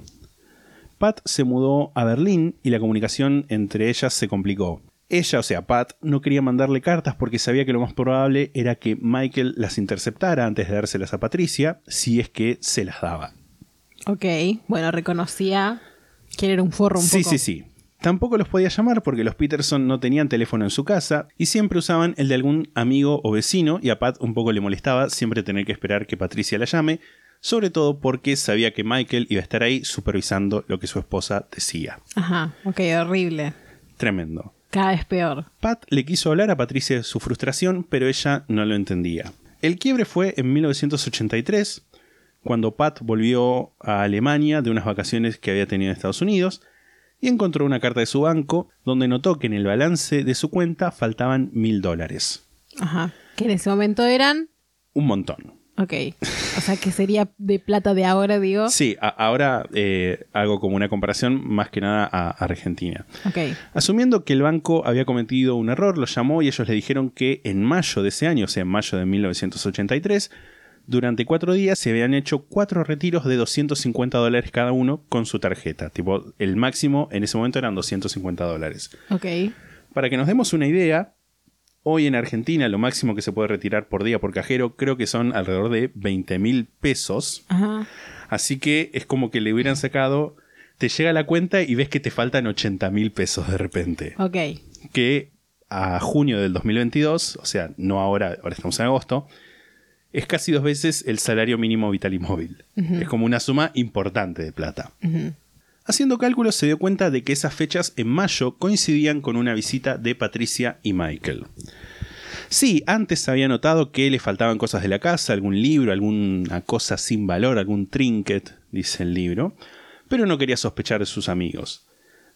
Pat se mudó a Berlín y la comunicación entre ellas se complicó. Ella, o sea, Pat, no quería mandarle cartas porque sabía que lo más probable era que Michael las interceptara antes de dárselas a Patricia, si es que se las daba. Ok, bueno, reconocía que era un forro un sí, poco. sí, sí. Tampoco los podía llamar porque los Peterson no tenían teléfono en su casa y siempre usaban el de algún amigo o vecino y a Pat un poco le molestaba siempre tener que esperar que Patricia la llame, sobre todo porque sabía que Michael iba a estar ahí supervisando lo que su esposa decía. Ajá, ok, horrible. Tremendo. Cada vez peor. Pat le quiso hablar a Patricia de su frustración, pero ella no lo entendía. El quiebre fue en 1983, cuando Pat volvió a Alemania de unas vacaciones que había tenido en Estados Unidos y encontró una carta de su banco donde notó que en el balance de su cuenta faltaban mil dólares. Ajá. Que en ese momento eran. Un montón. Ok. O sea, que sería de plata de ahora, digo. Sí, a- ahora eh, hago como una comparación más que nada a Argentina. Ok. Asumiendo que el banco había cometido un error, lo llamó y ellos le dijeron que en mayo de ese año, o sea, en mayo de 1983, durante cuatro días se habían hecho cuatro retiros de 250 dólares cada uno con su tarjeta. Tipo, el máximo en ese momento eran 250 dólares. Ok. Para que nos demos una idea, hoy en Argentina lo máximo que se puede retirar por día por cajero creo que son alrededor de 20 mil pesos. Ajá. Así que es como que le hubieran sacado, te llega la cuenta y ves que te faltan 80 mil pesos de repente Ok. que a junio del 2022, o sea, no ahora, ahora estamos en agosto, es casi dos veces el salario mínimo vital y móvil. Es como una suma importante de plata. Haciendo cálculos se dio cuenta de que esas fechas en mayo coincidían con una visita de Patricia y Michael. Sí, antes había notado que le faltaban cosas de la casa, algún libro, alguna cosa sin valor, algún trinket, dice el libro, pero no quería sospechar de sus amigos.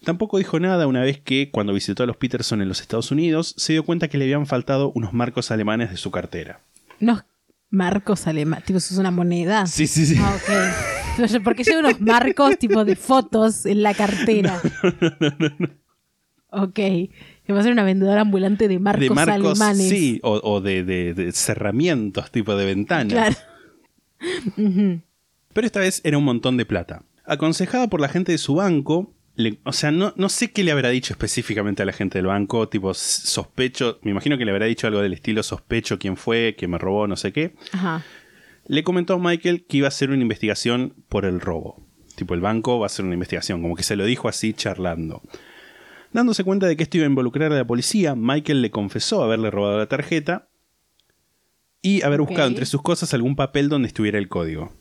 Tampoco dijo nada una vez que, cuando visitó a los Peterson en los Estados Unidos, se dio cuenta que le habían faltado unos marcos alemanes de su cartera. Unos marcos alemanes. Tipo, eso es una moneda. Sí, sí, sí. Ah, ok. Pero yo, ¿Por qué lleva unos marcos tipo de fotos en la cartera? Ok. Que va a ser una vendedora ambulante de marcos, de marcos, alemanes. sí, o, o de, de- de cerramientos, tipo de ventanas. Claro. Pero esta vez era un montón de plata. Aconsejada por la gente de su banco, le- o sea, no, no sé qué le habrá dicho específicamente a la gente del banco, tipo sospecho, me imagino que le habrá dicho algo del estilo sospecho quién fue, quién me robó, no sé qué. Ajá. Le comentó a Michael que iba a hacer una investigación por el robo. Tipo, el banco va a hacer una investigación, como que se lo dijo así charlando. Dándose cuenta de que esto iba a involucrar a la policía, Michael le confesó haberle robado la tarjeta y haber buscado entre sus cosas algún papel donde estuviera el código.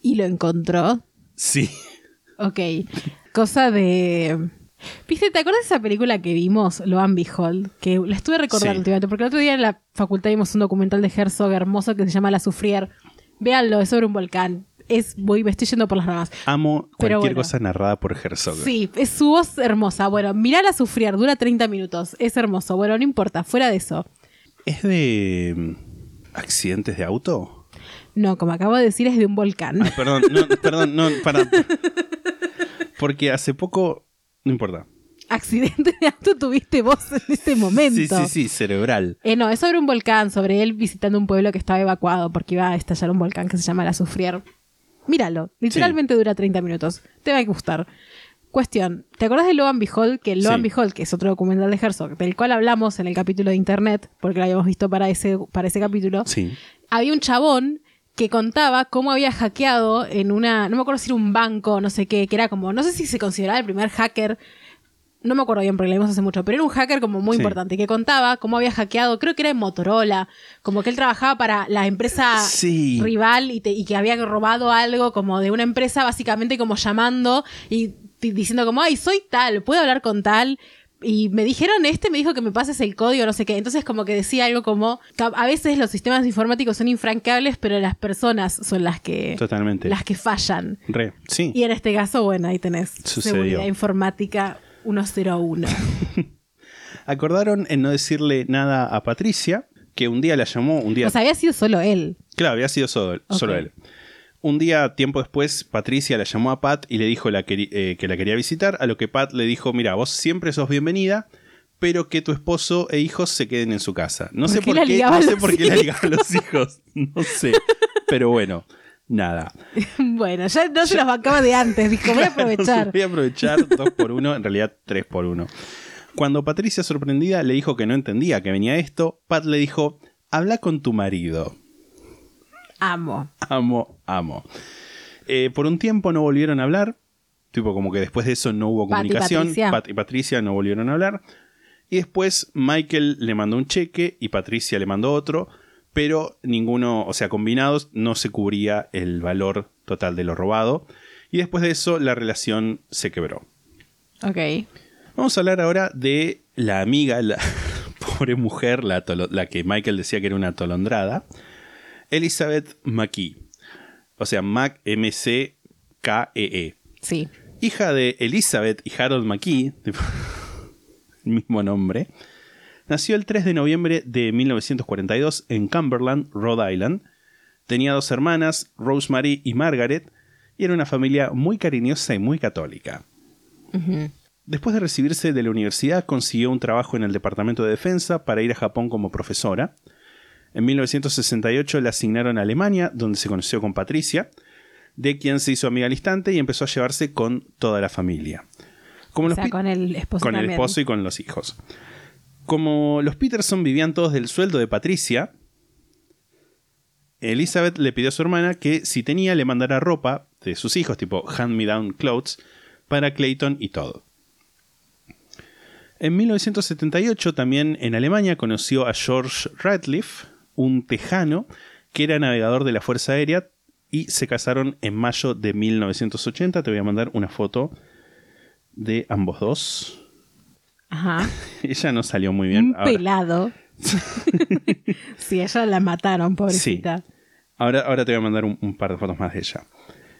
Y lo encontró. Sí. Ok. Cosa de. ¿Viste? ¿Te acuerdas de esa película que vimos, Lo Behold? Que la estuve recordando Sí. últimamente, porque el otro día en la facultad vimos un documental de Herzog hermoso que se llama La Sufrier. Véanlo, es sobre un volcán. Es, voy, me estoy yendo por las ramas. Amo Pero cualquier bueno. cosa narrada por Herzog. Sí, es su voz hermosa. Bueno, mirala sufrir, dura 30 minutos. Es hermoso. Bueno, no importa, fuera de eso. ¿Es de mm, accidentes de auto? No, como acabo de decir, es de un volcán. Ah, perdón, no, perdón, no, para. Porque hace poco. No importa. Accidente de auto tuviste vos en este momento. Sí, sí, sí, cerebral. Eh, no, es sobre un volcán, sobre él visitando un pueblo que estaba evacuado porque iba a estallar un volcán que se llama La Sufrier. Míralo, literalmente dura 30 minutos. Te va a gustar. Cuestión, ¿te acuerdas de Lo and Behold? Que Lo Sí. Behold, que es otro documental de Herzog, del cual hablamos en el capítulo de internet, porque lo habíamos visto para ese, para ese capítulo, Sí. había un chabón que contaba cómo había hackeado en una, no me acuerdo si era un banco, no sé qué, que era como, no sé si se consideraba el primer hacker, no me acuerdo bien porque lo vimos hace mucho, pero era un hacker como muy Sí. importante, que contaba cómo había hackeado, creo que era en Motorola, como que él trabajaba para la empresa Sí. rival y, te- y que había robado algo como de una empresa, básicamente como llamando y di- diciendo como, ay, soy tal, puedo hablar con tal. Y me dijeron, este me dijo que me pases el código, no sé qué. Entonces como que decía algo como, a veces los sistemas informáticos son infranqueables, pero las personas son las que, Totalmente. las que fallan. Re, sí. Y en este caso, bueno, ahí tenés Sucedió. seguridad informática 101. Acordaron en no decirle nada a Patricia, que un día la llamó, un día... O sea, había sido solo él. Claro, había sido solo, solo él. Un día, tiempo después, Patricia la llamó a Pat y le dijo la eh, que la quería visitar, a lo que Pat le dijo, mira, vos siempre sos bienvenida, pero que tu esposo e hijos se queden en su casa. No ¿Por sé por qué, no sé por qué la ligaban los hijos, no sé. Pero bueno, nada. bueno, ya no se los bancaba de antes, dijo, voy a aprovechar. Voy a aprovechar dos por uno, en realidad tres por uno. Cuando Patricia, sorprendida, le dijo que no entendía que venía esto, Pat le dijo, habla con tu marido. Amo. Amo, amo. Eh, por un tiempo no volvieron a hablar. Tipo, como que después de eso no hubo Pat y comunicación. Patricia. Pat y Patricia no volvieron a hablar. Y después Michael le mandó un cheque y Patricia le mandó otro. Pero ninguno, o sea, combinados, no se cubría el valor total de lo robado. Y después de eso la relación se quebró. Ok. Vamos a hablar ahora de la amiga, la pobre mujer, la, la que Michael decía que era una atolondrada, Elizabeth McKee. O sea, Mac M-C-K-E-E. Sí. Hija de Elizabeth y Harold McKee, el mismo nombre, nació el 3 de noviembre de 1942 en Cumberland, Rhode Island. Tenía dos hermanas, Rosemary y Margaret, y era una familia muy cariñosa y muy católica. Después de recibirse de la universidad, consiguió un trabajo en el Departamento de Defensa para ir a Japón como profesora. En 1968 la asignaron a Alemania, donde se conoció con Patricia, de quien se hizo amiga al instante y empezó a llevarse con toda la familia. Como O sea, con el esposo con el esposo y con los hijos. Como los Peterson vivían todos del sueldo de Patricia, Elizabeth le pidió a su hermana que si tenía le mandara ropa de sus hijos, tipo hand-me-down clothes, para Clayton y todo. En 1978 también en Alemania conoció a George Radcliffe, un tejano que era navegador de la Fuerza Aérea y se casaron en mayo de 1980. Te voy a mandar una foto de ambos dos. Ajá. Ella no salió muy bien. Un Ahora, pelado. sí, ella la mataron, pobrecita. ahora, ahora te voy a mandar un, un par de fotos más de ella.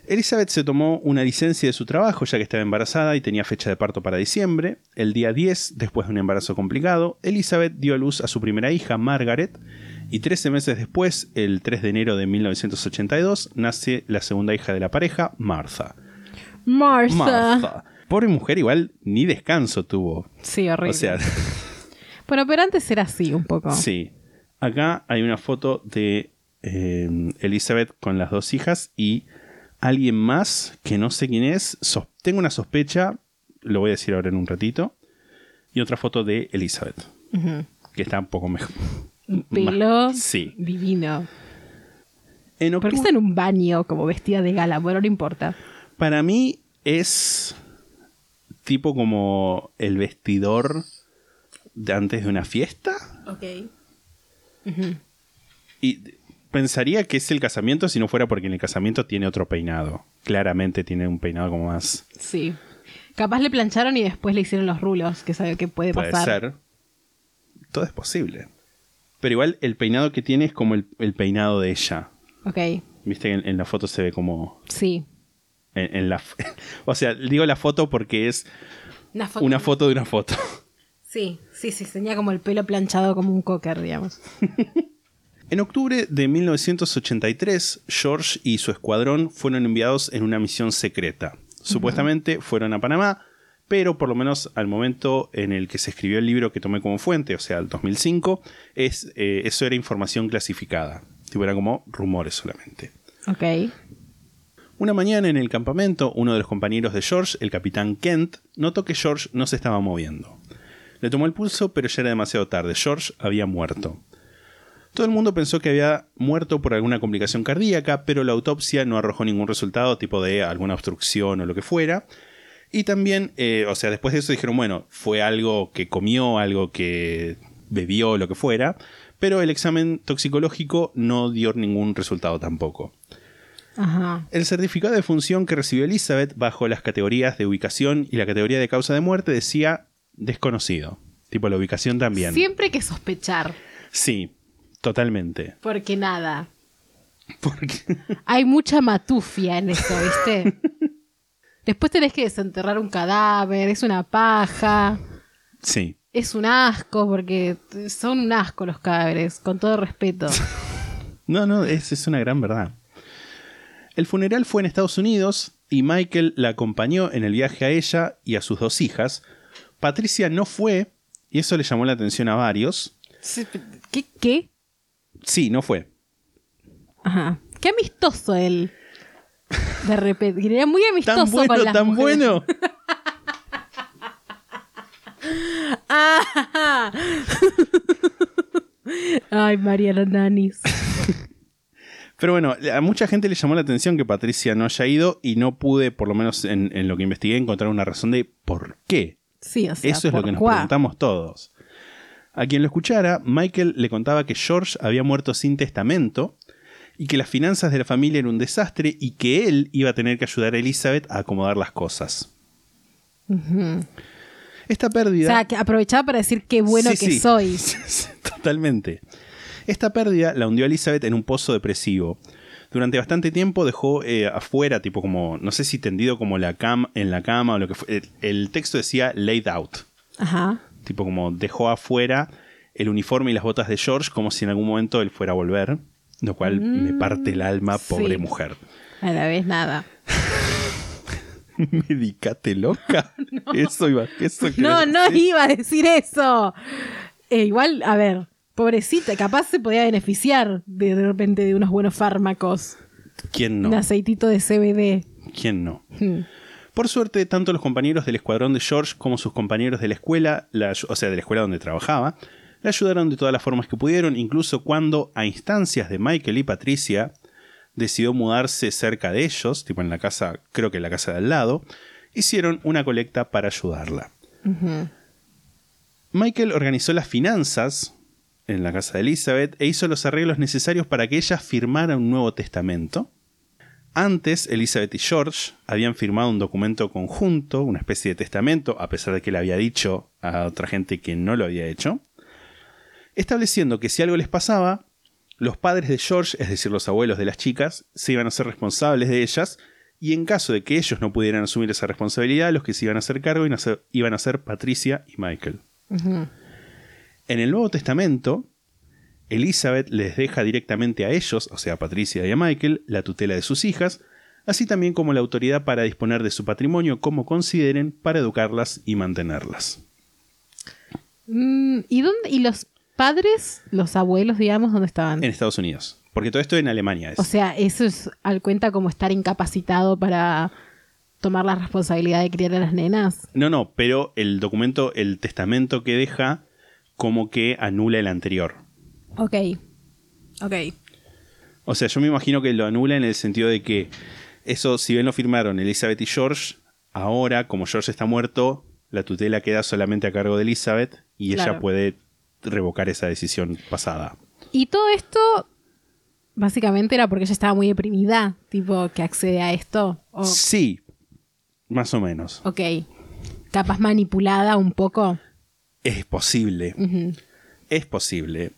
Elizabeth se tomó una licencia de su trabajo ya que estaba embarazada y tenía fecha de parto para diciembre. El día 10, después de un embarazo complicado, Elizabeth dio a luz a su primera hija, Margaret, y 13 meses después, el 3 de enero de 1982, nace la segunda hija de la pareja, Martha. Martha. Martha. Pobre mujer, igual ni descanso tuvo. Sí, horrible. O sea, Bueno, pero antes era así un poco. Sí. Acá hay una foto de eh, Elizabeth con las dos hijas y alguien más que no sé quién es. Sos- tengo una sospecha, lo voy a decir ahora en un ratito. Y otra foto de Elizabeth, que está un poco mejor. Un pelo Sí. divino. En ¿Por qué octubre, está en un baño como vestida de gala? Bueno, no importa. para mí es tipo como el vestidor de antes de una fiesta. Ok. Y pensaría que es el casamiento si no fuera porque en el casamiento tiene otro peinado. Claramente tiene un peinado como más. Sí. Capaz le plancharon y después le hicieron los rulos, que sabe que puede Puede pasar. ser. Todo es posible. Pero igual el peinado que tiene es como el, el peinado de ella. Ok, Viste que en, en la foto se ve como. sí. En, en la, f- o sea, digo la foto porque es Una foto. una foto de una foto. Sí, sí, sí. Tenía como el pelo planchado como un cocker, digamos. En octubre de 1983, George y su escuadrón fueron enviados en una misión secreta. Supuestamente fueron a Panamá, pero por lo menos al momento en el que se escribió el libro que tomé como fuente, o sea, el 2005, es, eh, eso era información clasificada. Tipo, eran como rumores solamente. Ok. Una mañana en el campamento, uno de los compañeros de George, el capitán Kent, notó que George no se estaba moviendo. Le tomó el pulso, pero ya era demasiado tarde. George había muerto. Todo el mundo pensó que había muerto por alguna complicación cardíaca, pero la autopsia no arrojó ningún resultado, tipo de alguna obstrucción o lo que fuera. Y también, eh, o sea, después de eso dijeron, bueno, fue algo que comió, algo que bebió, lo que fuera, pero el examen toxicológico no dio ningún resultado tampoco. Ajá. El certificado de función que recibió Elizabeth bajo las categorías de ubicación y la categoría de causa de muerte decía desconocido. Tipo la ubicación también. Siempre hay que sospechar, Sí, totalmente. porque nada. Porque Hay mucha matufia en eso, ¿viste? Después tenés que desenterrar un cadáver, es una paja, sí. es un asco, porque son un asco los cadáveres, con todo respeto. No, no, es, es una gran verdad. El funeral fue en Estados Unidos y Michael la acompañó en el viaje a ella y a sus dos hijas. Patricia no fue y eso le llamó la atención a varios. ¿Qué? ¿Qué? Sí, no fue. Ajá. Qué amistoso él. De repente, era muy amistoso Tan bueno, las tan mujeres. bueno. Ah. Ay, Mariana Nanis. Pero bueno, a mucha gente le llamó la atención que Patricia no haya ido y no pude, por lo menos en, en lo que investigué, encontrar una razón de por qué. Sí, o sea, Eso es lo ¿por que nos cuá? preguntamos todos. A quien lo escuchara, Michael le contaba que George había muerto sin testamento y que las finanzas de la familia eran un desastre y que él iba a tener que ayudar a Elizabeth a acomodar las cosas. Esta O pérdida... sea, que aprovechaba para decir qué bueno Sí, que sí. soy. Totalmente. Esta pérdida la hundió a Elizabeth en un pozo depresivo. Durante bastante tiempo dejó eh, afuera, tipo como, no sé si tendido como la cam en la cama o lo que fue. El, texto decía laid out. Ajá. Tipo como dejó afuera el uniforme y las botas de George como si en algún momento él fuera a volver. Lo cual me parte el alma, pobre sí. mujer. A la vez nada. Medicate loca. Eso iba. Eso No, no decir. iba a decir eso. Eh, igual, a ver, pobrecita, capaz se podía beneficiar de, de repente de unos buenos fármacos. ¿Quién no? Un aceitito de CBD. ¿Quién no? Hmm. Por suerte, tanto los compañeros del escuadrón de George como sus compañeros de la escuela, la- o sea, de la escuela donde trabajaba, le ayudaron de todas las formas que pudieron, incluso cuando, a instancias de Michael y Patricia, decidió mudarse cerca de ellos, tipo en la casa, creo que en la casa de al lado, hicieron una colecta para ayudarla. Michael organizó las finanzas en la casa de Elizabeth e hizo los arreglos necesarios para que ella firmara un nuevo testamento. Antes, Elizabeth y George habían firmado un documento conjunto, una especie de testamento, a pesar de que le había dicho a otra gente que no lo había hecho, estableciendo que si algo les pasaba, los padres de George, es decir, los abuelos de las chicas, se iban a ser responsables de ellas, y en caso de que ellos no pudieran asumir esa responsabilidad, los que se iban a hacer cargo iban a ser, iban a ser Patricia y Michael. En el Nuevo Testamento, Elizabeth les deja directamente a ellos, o sea, a Patricia y a Michael, la tutela de sus hijas, así también como la autoridad para disponer de su patrimonio como consideren para educarlas y mantenerlas. Mm, ¿y, dónde, ¿Y los padres, los abuelos, digamos, dónde estaban? En Estados Unidos. Porque todo esto en Alemania es. O sea, eso es al cuenta como estar incapacitado para tomar la responsabilidad de criar a las nenas. no, no, pero el documento, el testamento que deja, como que anula el anterior. Ok. Ok. O sea, yo me imagino que lo anula en el sentido de que eso, si bien lo firmaron Elizabeth y George, ahora, como George está muerto, la tutela queda solamente a cargo de Elizabeth y ella puede revocar esa decisión pasada. Y todo esto básicamente era porque ella estaba muy deprimida, tipo que accede a esto. O- Sí, más o menos. ok. Capaz manipulada un poco. Es posible. Es posible.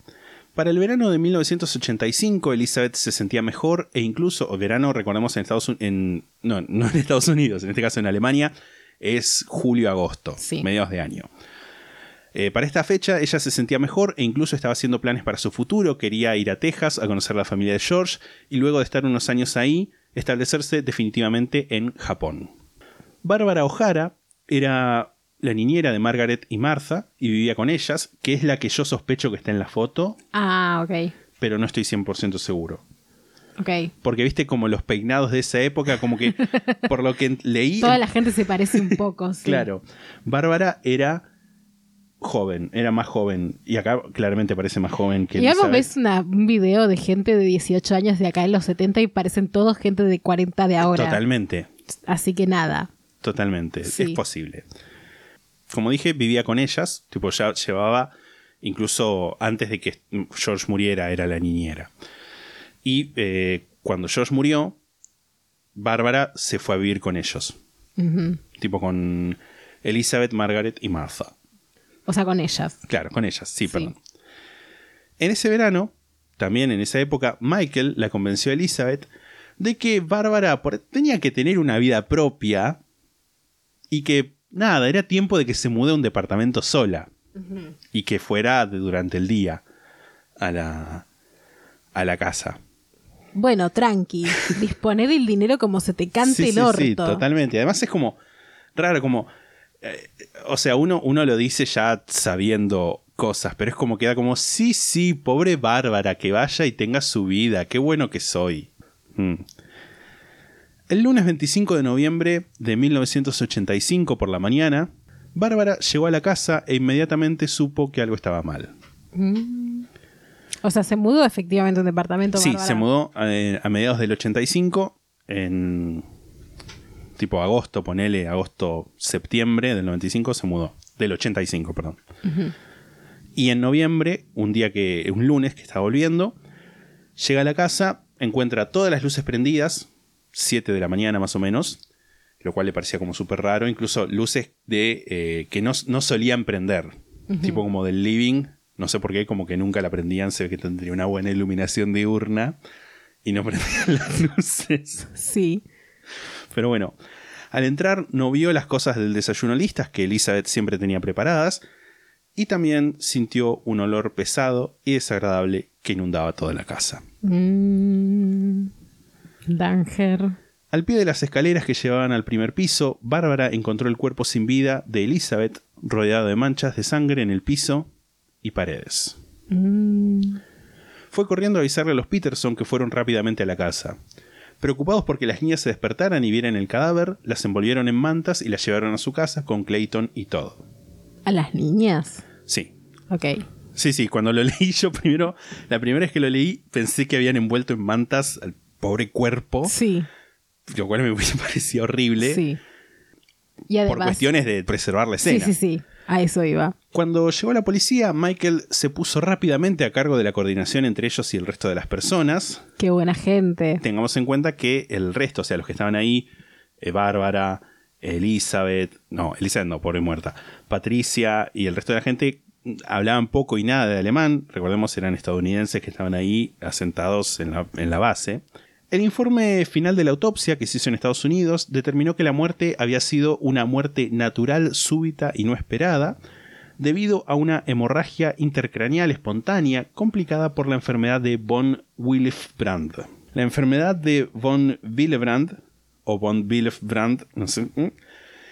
Para el verano de 1985, Elizabeth se sentía mejor e incluso, o verano, recordemos, en Estados Unidos, no, no en Estados Unidos, en este caso en Alemania, es julio-agosto, Sí. mediados de año. Eh, para esta fecha ella se sentía mejor e incluso estaba haciendo planes para su futuro, quería ir a Texas a conocer la familia de George y luego de estar unos años ahí, establecerse definitivamente en Japón. Bárbara O'Hara era la niñera de Margaret y Martha y vivía con ellas, que es la que yo sospecho que está en la foto, Ah, ok. pero no estoy 100% seguro. Ok. Porque viste como los peinados de esa época, como que por lo que leí. Toda la gente se parece un poco. sí. Claro. Bárbara era joven, era más joven. Y acá claramente parece más joven que Y vos ves una- un video de gente de 18 años de acá en los 70 y parecen todos gente de 40 de ahora. Totalmente, Así que nada. totalmente. Sí. Es posible. Como dije, vivía con ellas. Tipo, ya llevaba, incluso antes de que George muriera, era la niñera. Y eh, cuando George murió, Bárbara se fue a vivir con ellos. Tipo con Elizabeth, Margaret y Martha. O sea, con ellas. Claro, con ellas, sí, Sí. perdón. En ese verano, también en esa época, Michael la convenció a Elizabeth de que Bárbara tenía que tener una vida propia y que, nada, era tiempo de que se mude a un departamento sola y que fuera de- durante el día a la, a la casa. Bueno, tranqui. Disponer del dinero como se te cante Sí, el sí, orto. sí, totalmente. Además es como raro, como... eh, o sea, uno, uno lo dice ya sabiendo cosas, pero es como queda como, sí, sí, pobre Bárbara, que vaya y tenga su vida, qué bueno que soy. Mm. El lunes 25 de noviembre de 1985 por la mañana, Bárbara llegó a la casa e inmediatamente supo que algo estaba mal. O sea, se mudó efectivamente a un departamento. Sí, Bárbara. se mudó a mediados del 85, en tipo agosto, ponele agosto, septiembre del 95 se mudó, del 85, perdón. Y en noviembre, un día que, un lunes que estaba volviendo, llega a la casa, encuentra todas las luces prendidas, 7 de la mañana más o menos, lo cual le parecía como súper raro, incluso luces de eh, que no, no solían prender, tipo como del living, no sé por qué, como que nunca la prendían, se ve que tendría una buena iluminación diurna y no prendían las luces. Sí. Pero bueno, al entrar no vio las cosas del desayuno listas que Elizabeth siempre tenía preparadas y también sintió un olor pesado y desagradable que inundaba toda la casa. Mm, Danger. Al pie de las escaleras que llevaban al primer piso, Bárbara encontró el cuerpo sin vida de Elizabeth rodeado de manchas de sangre en el piso y paredes. Mm, Fue corriendo a avisarle a los Peterson que fueron rápidamente a la casa. Preocupados porque las niñas se despertaran y vieran el cadáver, las envolvieron en mantas y las llevaron a su casa con Clayton y todo. ¿A las niñas? Sí. Ok. Sí, sí, cuando lo leí yo primero, la primera vez que lo leí pensé que habían envuelto en mantas al pobre cuerpo, Sí. lo cual me hubiese parecido horrible Sí. Y por además. cuestiones de preservar la Sí, escena. sí, sí. A eso iba. Cuando llegó la policía, Michael se puso rápidamente a cargo de la coordinación entre ellos y el resto de las personas. Qué buena gente. Tengamos en cuenta que el resto, o sea, los que estaban ahí, eh, Bárbara, Elizabeth, no, Elizabeth no, pobre muerta, Patricia y el resto de la gente mm, hablaban poco y nada de alemán. Recordemos, eran estadounidenses que estaban ahí asentados en la, en la base. El informe final de la autopsia que se hizo en Estados Unidos determinó que la muerte había sido una muerte natural, súbita y no esperada, debido a una hemorragia intercraneal espontánea complicada por la enfermedad de von Willebrand. La enfermedad de von Willebrand, o von Willebrand, ¿eh?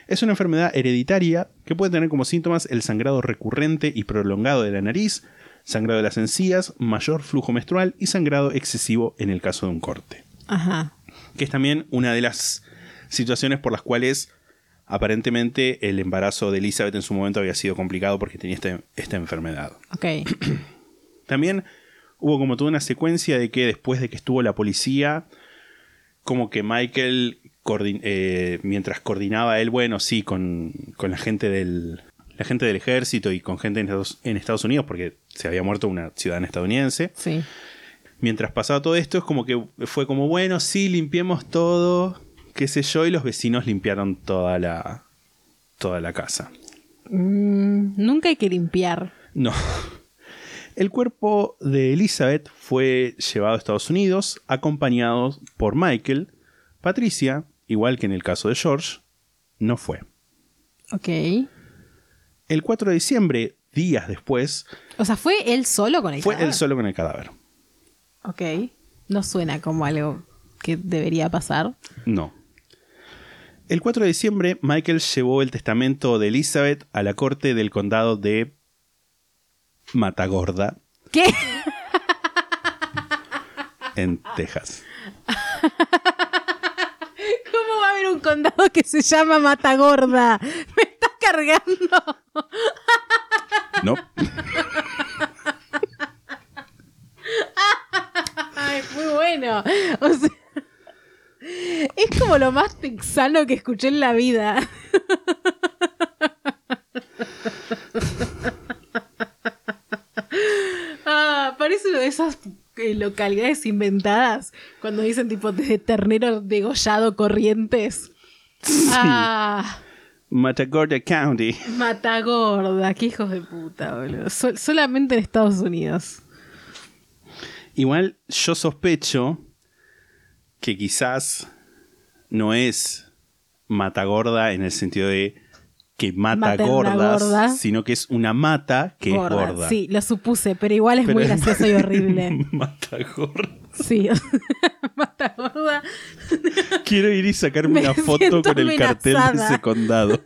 es una enfermedad hereditaria que puede tener como síntomas el sangrado recurrente y prolongado de la nariz, sangrado de las encías, mayor flujo menstrual y sangrado excesivo en el caso de un corte Ajá. que es también una de las situaciones por las cuales aparentemente el embarazo de Elizabeth en su momento había sido complicado porque tenía este- esta enfermedad. Ok. También hubo como toda una secuencia de que después de que estuvo la policía, como que Michael, coordin- eh, mientras coordinaba él, bueno, sí, con, con la gente del la gente del ejército y con gente en Estados, en Estados Unidos, porque se había muerto una ciudadana estadounidense, Sí. Mientras pasaba todo esto, es como que fue como, bueno, sí, limpiemos todo, qué sé yo, y los vecinos limpiaron toda la, toda la casa. Mm, nunca hay que limpiar. No. El cuerpo de Elizabeth fue llevado a Estados Unidos, acompañado por Michael. Patricia, igual que en el caso de George, no fue. Ok. El 4 de diciembre, días después, O sea, ¿fue él solo con el fue cadáver? él solo con el cadáver. Ok. No suena como algo que debería pasar. No. El 4 de diciembre, Michael llevó el testamento de Elizabeth a la corte del condado de Matagorda, ¿Qué? en Texas. ¿Cómo va a haber un condado que se llama Matagorda? Me estás cargando. No. Ay, muy bueno. O sea, es como lo más texano que escuché en la vida. Ah, parece una de esas eh, localidades inventadas cuando dicen tipo de ternero degollado corrientes. Ah, Matagorda County. Matagorda, qué hijos de puta, boludo. Sol- solamente en Estados Unidos. Igual yo sospecho que quizás no es matagorda en el sentido de que mata gordas, gorda. sino que es una mata que Gorda. es gorda. Sí, lo supuse, pero igual es Pero muy es- gracioso y horrible. Matagorda. Sí, Matagorda. Quiero ir y sacarme Me una foto con el cartel de ese condado.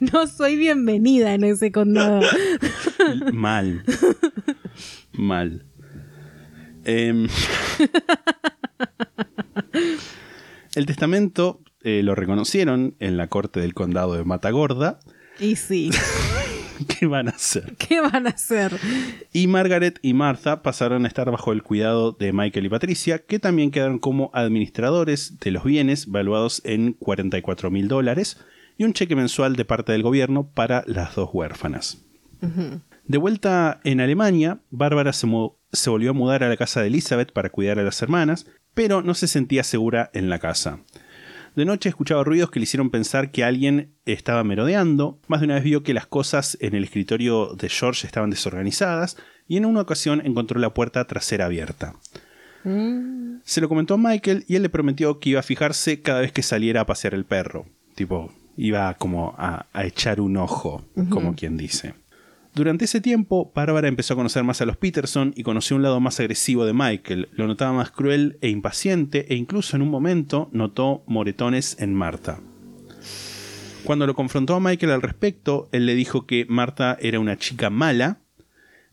No soy bienvenida en ese condado. Mal. Mal. Em, el testamento eh, lo reconocieron en la corte del condado de Matagorda. Y sí, ¿Qué van a hacer? ¿qué van a hacer? Y Margaret y Martha pasaron a estar bajo el cuidado de Michael y Patricia, que también quedaron como administradores de los bienes valuados en 44 mil dólares y un cheque mensual de parte del gobierno para las dos huérfanas. De vuelta en Alemania, Bárbara se, volvió a mudar a la casa de Elizabeth para cuidar a las hermanas, pero no se sentía segura en la casa. De noche escuchaba ruidos que le hicieron pensar que alguien estaba merodeando. Más de una vez vio que las cosas en el escritorio de George estaban desorganizadas y en una ocasión encontró la puerta trasera abierta. Se lo comentó a Michael y él le prometió que iba a fijarse cada vez que saliera a pasear el perro. Tipo, iba como a, a echar un ojo, como quien dice. Durante ese tiempo, Bárbara empezó a conocer más a los Peterson y conoció un lado más agresivo de Michael. Lo notaba más cruel e impaciente e incluso en un momento notó moretones en Marta. Cuando lo confrontó a Michael al respecto, él le dijo que Marta era una chica mala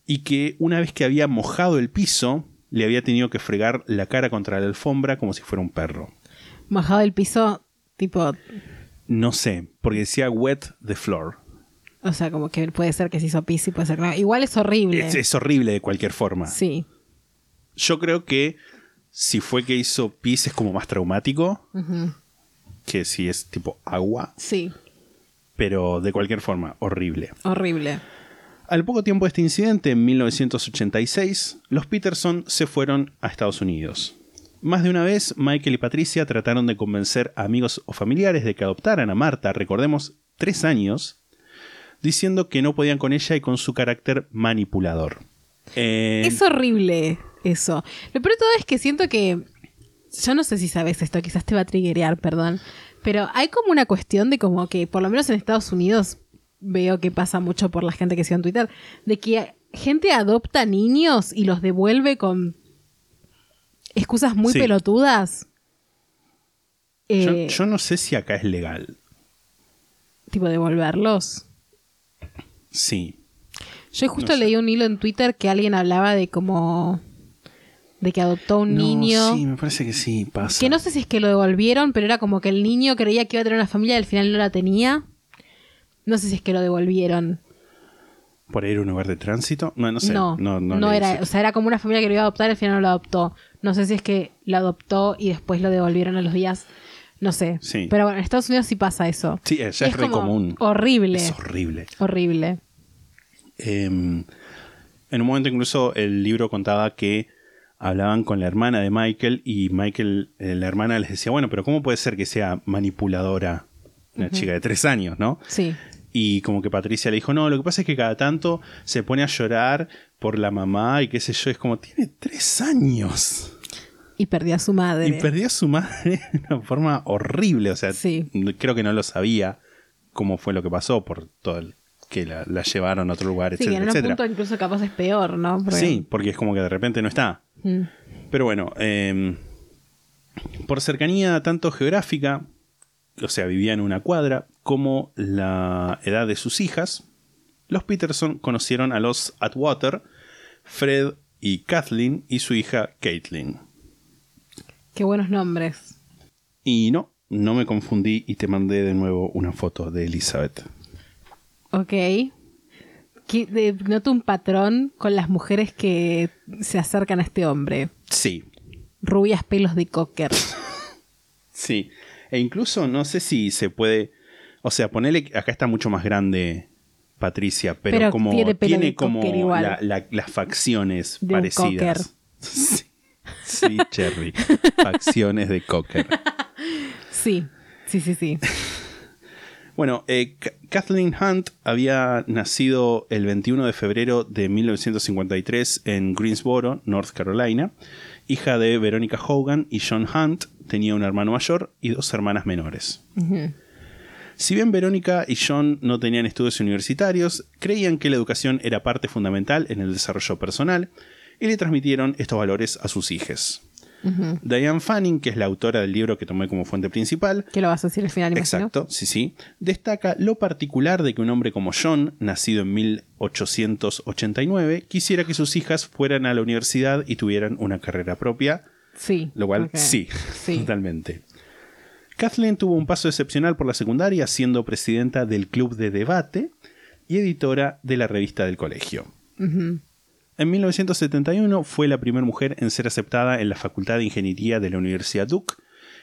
y que una vez que había mojado el piso, le había tenido que fregar la cara contra la alfombra como si fuera un perro. Bajado del piso, tipo, No sé, porque decía wet the floor. O sea, como que puede ser que se hizo pis y puede ser que no. Igual es horrible. Es, es horrible de cualquier forma. Sí. Yo creo que si fue que hizo pis es como más traumático que si es tipo agua, Sí, pero de cualquier forma, horrible. horrible. Al poco tiempo de este incidente, en 1986, los Peterson se fueron a Estados Unidos. Más de una vez, Michael y Patricia trataron de convencer a amigos o familiares de que adoptaran a Marta, recordemos, tres años, diciendo que no podían con ella y con su carácter manipulador. Eh, Es horrible eso. Lo peor de todo es que siento que. Yo no sé si sabes esto, quizás te va a triggerear, perdón. Pero hay como una cuestión de como que, por lo menos en Estados Unidos, veo que pasa mucho por la gente que sigue en Twitter, de que gente adopta niños y los devuelve con excusas muy Sí. pelotudas. yo, Eh, yo no sé si acá es legal. Tipo, devolverlos. Sí. Yo justo No sé. leí un hilo en Twitter que alguien hablaba de como. de que adoptó un No, niño. Sí, me parece que sí, pasa. Que no sé si es que lo devolvieron, pero era como que el niño creía que iba a tener una familia y al final no la tenía. No sé si es que lo devolvieron. ¿Por ir a un lugar de tránsito? No, no sé. no, no, no, no leí era. O sea, era como una familia que lo iba a adoptar y al final no lo adoptó. No sé si es que lo adoptó y después lo devolvieron a los días. No sé. Sí. Pero bueno, en Estados Unidos sí pasa eso. Sí, ya es, re común. Horrible. Es horrible. horrible. Eh, en un momento incluso el libro contaba que hablaban con la hermana de Michael y Michael, eh, la hermana les decía, bueno, pero ¿cómo puede ser que sea manipuladora una chica de tres años, no? Sí. Y como que Patricia le dijo, no, lo que pasa es que cada tanto se pone a llorar por la mamá y qué sé yo, es como, tiene tres años. Y perdió a su madre. Y perdió a su madre de una forma horrible, o sea, Sí. creo que no lo sabía cómo fue lo que pasó por todo el que la, la llevaron a otro lugar, Sí, que en etcétera, un etcétera. punto incluso capaz es peor, ¿no? Porque- Sí, porque es como que de repente no está. Mm. Pero bueno, eh, por cercanía tanto geográfica, o sea, vivía en una cuadra, como la edad de sus hijas, los Peterson conocieron a los Atwater, Fred y Kathleen y su hija Caitlin. Qué buenos nombres. Y no, no me confundí y te mandé de nuevo una foto de Elizabeth. Ok. Noto un patrón con las mujeres que se acercan a este hombre. Sí, Rubias pelos de cocker. sí. E incluso no sé si se puede. O sea, ponele. Acá está mucho más grande Patricia, pero, Pero como tiene tiene, como cocker igual. la- la- las facciones De un parecidas. Sí, sí, Cherry. Facciones de cocker. Sí, sí, sí, sí. Bueno, eh, Ka- Kathleen Hunt había nacido el 21 de febrero de 1953 en Greensboro, North Carolina, hija de Veronica Hogan y John Hunt. Tenía un hermano mayor y dos hermanas menores. Si bien Verónica y John no tenían estudios universitarios, creían que la educación era parte fundamental en el desarrollo personal y le transmitieron estos valores a sus hijas. Diane Fanning, que es la autora del libro que tomé como fuente principal, Que lo vas a decir al final, imagino. Exacto, sí, sí. Destaca lo particular de que un hombre como John, nacido en 1889, quisiera que sus hijas fueran a la universidad y tuvieran una carrera propia, Sí. lo cual Sí. totalmente. Kathleen tuvo un paso excepcional por la secundaria, siendo presidenta del club de debate y editora de la revista del colegio. En 1971 fue la primera mujer en ser aceptada en la Facultad de Ingeniería de la Universidad Duke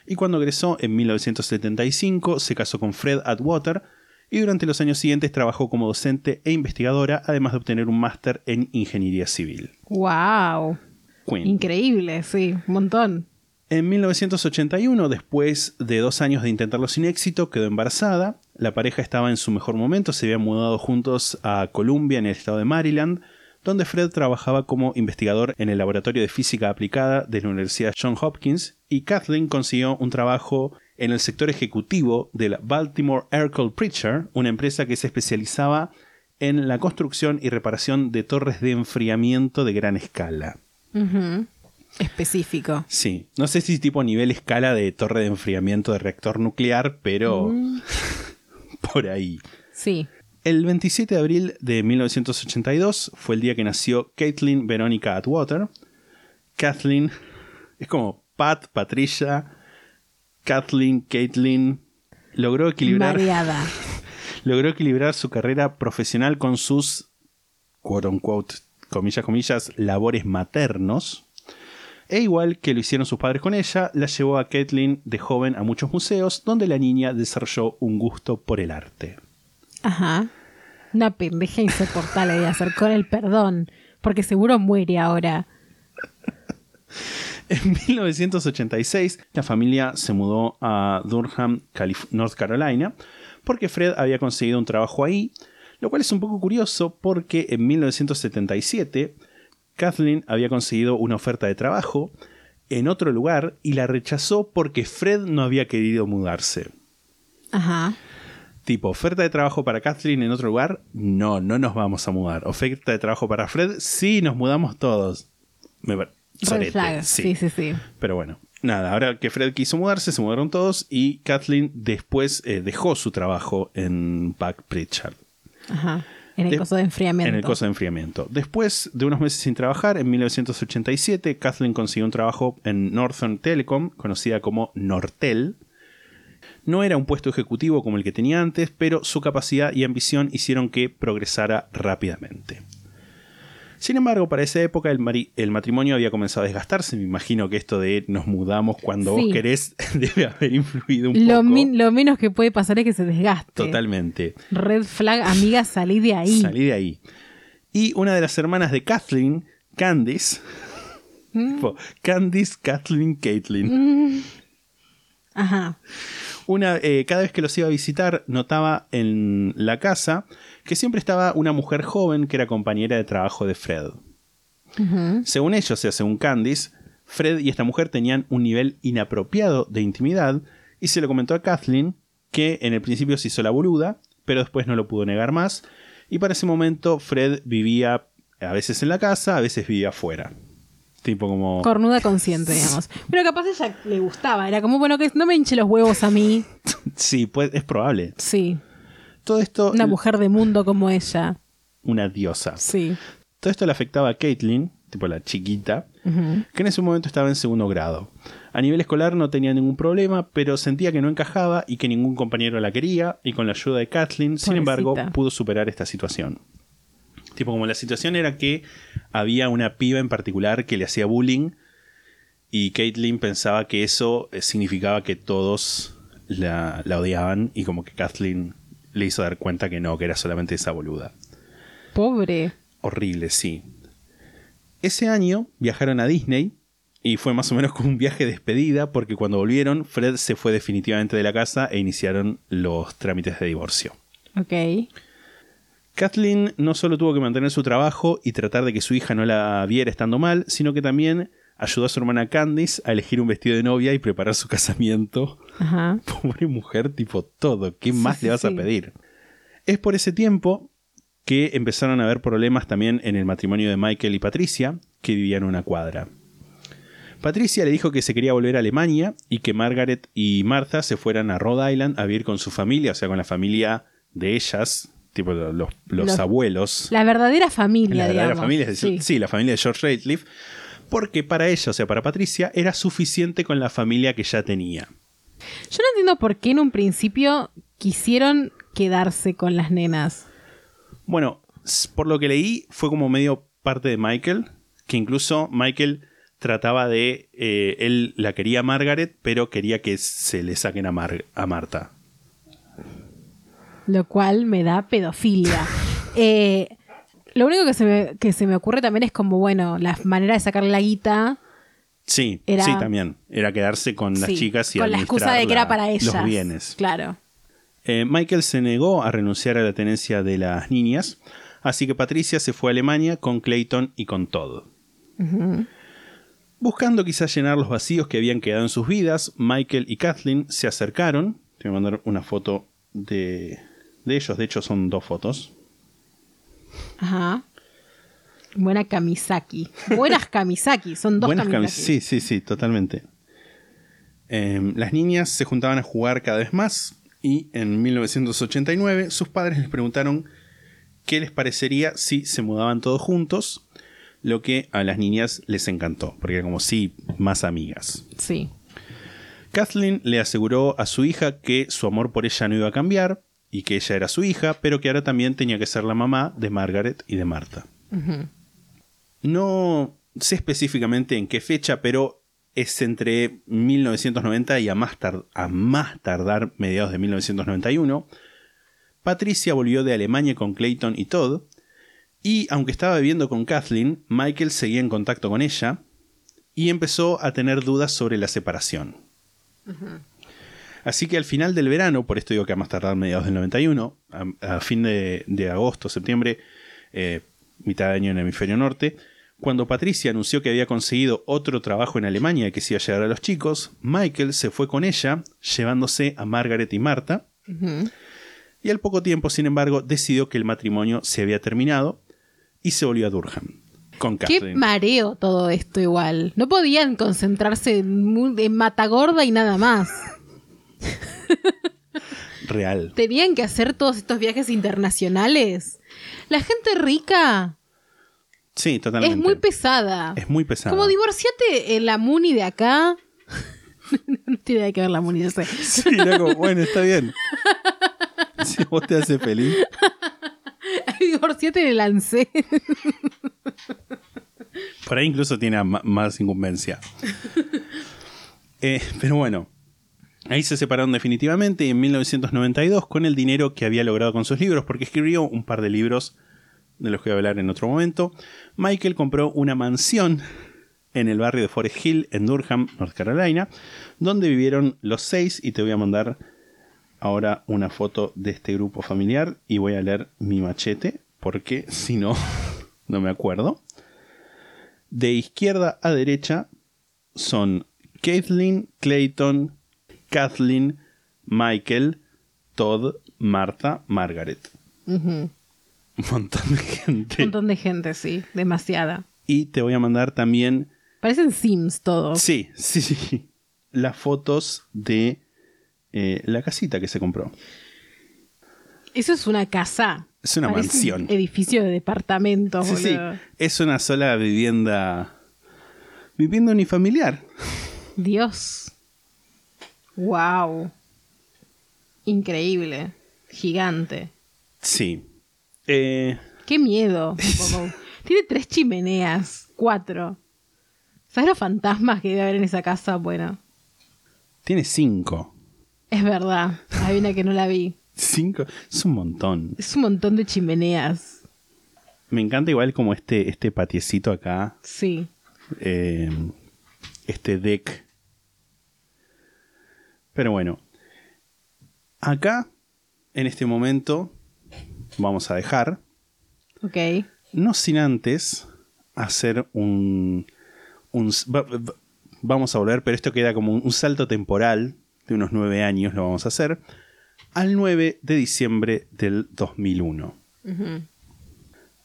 y cuando egresó en 1975 se casó con Fred Atwater y durante los años siguientes trabajó como docente e investigadora además de obtener un máster en Ingeniería Civil. Wow. Queen. Increíble, sí. Un montón. En 1981, después de dos años de intentarlo sin éxito, quedó embarazada. La pareja estaba en su mejor momento, se habían mudado juntos a Columbia, en el estado de Maryland, donde Fred trabajaba como investigador en el Laboratorio de Física Aplicada de la Universidad Johns Hopkins, y Kathleen consiguió un trabajo en el sector ejecutivo de la Baltimore Aircraft Preacher, una empresa que se especializaba en la construcción y reparación de torres de enfriamiento de gran escala. Específico. Sí, no sé si tipo nivel escala de torre de enfriamiento de reactor nuclear, pero por ahí. Sí. El 27 de abril de 1982 fue el día que nació Caitlin Veronica Atwater. Kathleen es como Pat, Patricia, Kathleen, Caitlin. Logró equilibrar, logró equilibrar su carrera profesional con sus, quote unquote, comillas, comillas, labores maternos. E igual que lo hicieron sus padres con ella, la llevó a Caitlin de joven a muchos museos donde la niña desarrolló un gusto por el arte. Ajá. Una pendeja insoportable de hacer con el perdón. Porque seguro muere ahora. En 1986, la familia se mudó a Durham, Calif- North Carolina, porque Fred había conseguido un trabajo ahí, lo cual es un poco curioso porque en 1977 Kathleen había conseguido una oferta de trabajo en otro lugar y la rechazó porque Fred no había querido mudarse. Ajá. Tipo, oferta de trabajo para Kathleen en otro lugar, no, no nos vamos a mudar. Oferta de trabajo para Fred, sí, nos mudamos todos. Me sorete. Sí, sí, sí. pero bueno, nada, ahora que Fred quiso mudarse, se mudaron todos y Kathleen después eh, dejó su trabajo en Buck Pritchard. Ajá. En el De- coso de enfriamiento. En el coso de enfriamiento. Después de unos meses sin trabajar, en 1987, Kathleen consiguió un trabajo en Northern Telecom, conocida como Nortel. No era un puesto ejecutivo como el que tenía antes, pero su capacidad y ambición hicieron que progresara rápidamente. Sin embargo, para esa época el, mari- el matrimonio había comenzado a desgastarse. Me imagino que esto de nos mudamos cuando Sí. vos querés debe haber influido un Lo, poco. min- lo menos que puede pasar es que se desgaste. Totalmente. Red flag, amiga, salí de ahí. Salí de ahí. Y una de las hermanas de Kathleen, Candice. Mm. Candice, Kathleen, Caitlin. Ajá. Una, eh, cada vez que los iba a visitar, notaba en la casa que siempre estaba una mujer joven que era compañera de trabajo de Fred. Según ellos, o sea, según Candice, Fred y esta mujer tenían un nivel inapropiado de intimidad y se lo comentó a Kathleen, que en el principio se hizo la boluda, pero después no lo pudo negar más. Y para ese momento Fred vivía a veces en la casa, a veces vivía afuera. Tipo como... Cornuda consciente, digamos. Pero capaz ella le gustaba. Era como, bueno, que no me hinche los huevos a mí. Sí, pues, es probable. Sí. Todo esto... Una mujer de mundo como ella. Una diosa. Sí. Todo esto le afectaba a Caitlyn, tipo la chiquita, que en ese momento estaba en segundo grado. A nivel escolar no tenía ningún problema, pero sentía que no encajaba y que ningún compañero la quería, y con la ayuda de Kathleen, sin embargo, pudo superar esta situación. Tipo, como la situación era que había una piba en particular que le hacía bullying, y Caitlyn pensaba que eso eh, significaba que todos la, la odiaban, y como que Kathleen le hizo dar cuenta que no, que era solamente esa boluda. Pobre. Horrible, sí. Ese año viajaron a Disney y fue más o menos como un viaje de despedida porque cuando volvieron Fred se fue definitivamente de la casa e iniciaron los trámites de divorcio. Ok. Kathleen no solo tuvo que mantener su trabajo y tratar de que su hija no la viera estando mal, sino que también ayudó a su hermana Candice a elegir un vestido de novia y preparar su casamiento. Ajá. Pobre mujer, tipo todo, ¿qué más sí, le vas sí. a pedir? Es por ese tiempo que empezaron a haber problemas también en el matrimonio de Michael y Patricia, que vivían en una cuadra. Patricia le dijo que se quería volver a Alemania y que Margaret y Martha se fueran a Rhode Island a vivir con su familia, o sea, con la familia de ellas, tipo los, los- los Los- abuelos. La verdera familia, La verdadera digamos. familia, Sí. sí, la familia de George Ratliff, porque para ella, o sea, para Patricia, era suficiente con la familia que ya tenía. Yo no entiendo por qué en un principio quisieron quedarse con las nenas. Bueno, por lo que leí, fue como medio parte de Michael, que incluso Michael trataba de... eh, él la quería a Margaret, pero quería que se le saquen a, Mar- a Marta. Lo cual me da pedofilia. Eh, lo único que se, me, que se me ocurre también es como, bueno, la manera de sacarle la guita. Sí, Era- sí, también. Era quedarse con las sí, chicas y con la excusa de que era para la- ellas. Los bienes. Claro. Eh, Michael se negó a renunciar a la tenencia de las niñas, así que Patricia se fue a Alemania con Clayton y con Todd. Buscando quizás llenar los vacíos que habían quedado en sus vidas, Michael y Kathleen se acercaron. Te voy a mandar una foto de, de ellos, de hecho son dos fotos. Ajá. Buena Kamisaki. Buenas Kamisaki. Son dos Buenas Kamisaki. Sí, sí, sí, totalmente. Eh, las niñas se juntaban a jugar cada vez más y en 1989 sus padres les preguntaron qué les parecería si se mudaban todos juntos, lo que a las niñas les encantó, porque era como sí, más amigas. Sí. Kathleen le aseguró a su hija que su amor por ella no iba a cambiar y que ella era su hija, pero que ahora también tenía que ser la mamá de Margaret y de Marta. No sé específicamente en qué fecha, pero es entre 1990 y a más, a más tardar mediados de 1991. Patricia volvió de Alemania con Clayton y Todd, y aunque estaba viviendo con Kathleen, Michael seguía en contacto con ella y empezó a tener dudas sobre la separación. Así que al final del verano, por esto digo que a más tardar mediados del 91, a, a fin de, de agosto, septiembre, eh, mitad de año en el hemisferio norte, cuando Patricia anunció que había conseguido otro trabajo en Alemania y que se iba a llegar a los chicos, Michael se fue con ella, llevándose a Margaret y Marta, y al poco tiempo, sin embargo, decidió que el matrimonio se había terminado y se volvió a Durham. Con Qué Kathleen. mareo todo esto igual. No podían concentrarse en Matagorda y nada más. Real. Tenían que hacer todos estos viajes internacionales. La gente rica Sí, totalmente. es muy pesada. Es muy pesada. Como divorciate en la Muni de acá. no tiene nada que ver la Muni, yo sé. Sí, como, bueno, está bien. Si vos te hace feliz. divorciate en el ANSE. Por ahí incluso tiene más incumbencia. Eh, pero bueno, ahí se separaron definitivamente en 1992 con el dinero que había logrado con sus libros, porque escribió un par de libros de los que voy a hablar en otro momento. Michael compró una mansión en el barrio de Forest Hill, en Durham, North Carolina, donde vivieron los seis y te voy a mandar ahora una foto de este grupo familiar y voy a leer mi machete, porque si no, no me acuerdo. De izquierda a derecha son Kathleen, Clayton, Kathleen, Michael, Todd, Martha, Margaret. Un Un montón de gente. montón de gente, sí. Demasiada. Y te voy a mandar también, Parecen Sims todos. sí, sí, sí, las fotos de eh, la casita que se compró. Eso es una casa. Es una Parece mansión. Un edificio de departamentos, Sí, sí. Es una sola vivienda. Vivienda unifamiliar. Dios. Wow. Increíble. Gigante. Sí. Eh, Qué miedo. un poco. Tiene tres chimeneas. Cuatro. ¿Sabes los fantasmas que debe haber en esa casa? Bueno, tiene cinco. es verdad. Hay una que no la vi. Cinco. Es un montón. Es un montón de chimeneas. Me encanta igual como este, este patiecito acá. Sí. eh, este deck. Pero bueno. Acá, en este momento, vamos a dejar. Ok. No sin antes hacer un. un va- va- vamos a volver, pero esto queda como un, un salto temporal de unos nueve años, lo vamos a hacer. Al 9 de diciembre del 2001.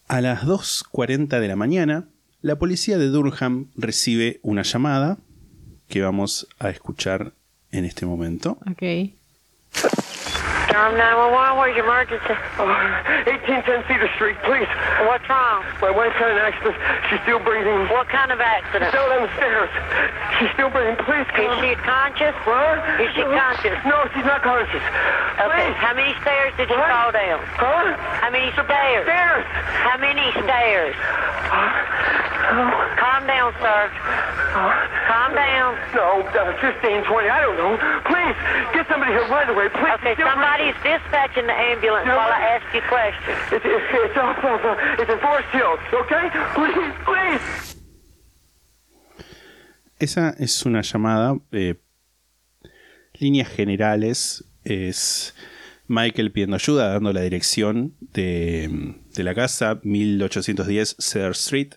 A las 2.40 de la mañana, la policía de Durham recibe una llamada que vamos a escuchar en este momento. Durham 911, where's your emergency? 1810 Cedar Street, please. What's wrong? My wife's had an accident. She's still breathing. What kind of accident? Still down the stairs. She's still breathing. Please Is come. she conscious? What? Is she conscious? No, she's not conscious. Okay, Please. how many stairs did you What? fall down? Huh? How many stairs? Stairs. How many stairs? oh, Calm down, sir. Calm down. No, uh, 15, 20, I don't know. Please, get somebody here right away. Please. Okay, still somebody's dispatching the ambulance No, while I ask you questions. It's, it's, it's uh, it's in Forest Hills, okay? Please, please. Esa es una llamada. eh, líneas generales es Michael pidiendo ayuda, dando la dirección de, de la casa, 1810 Cedar Street.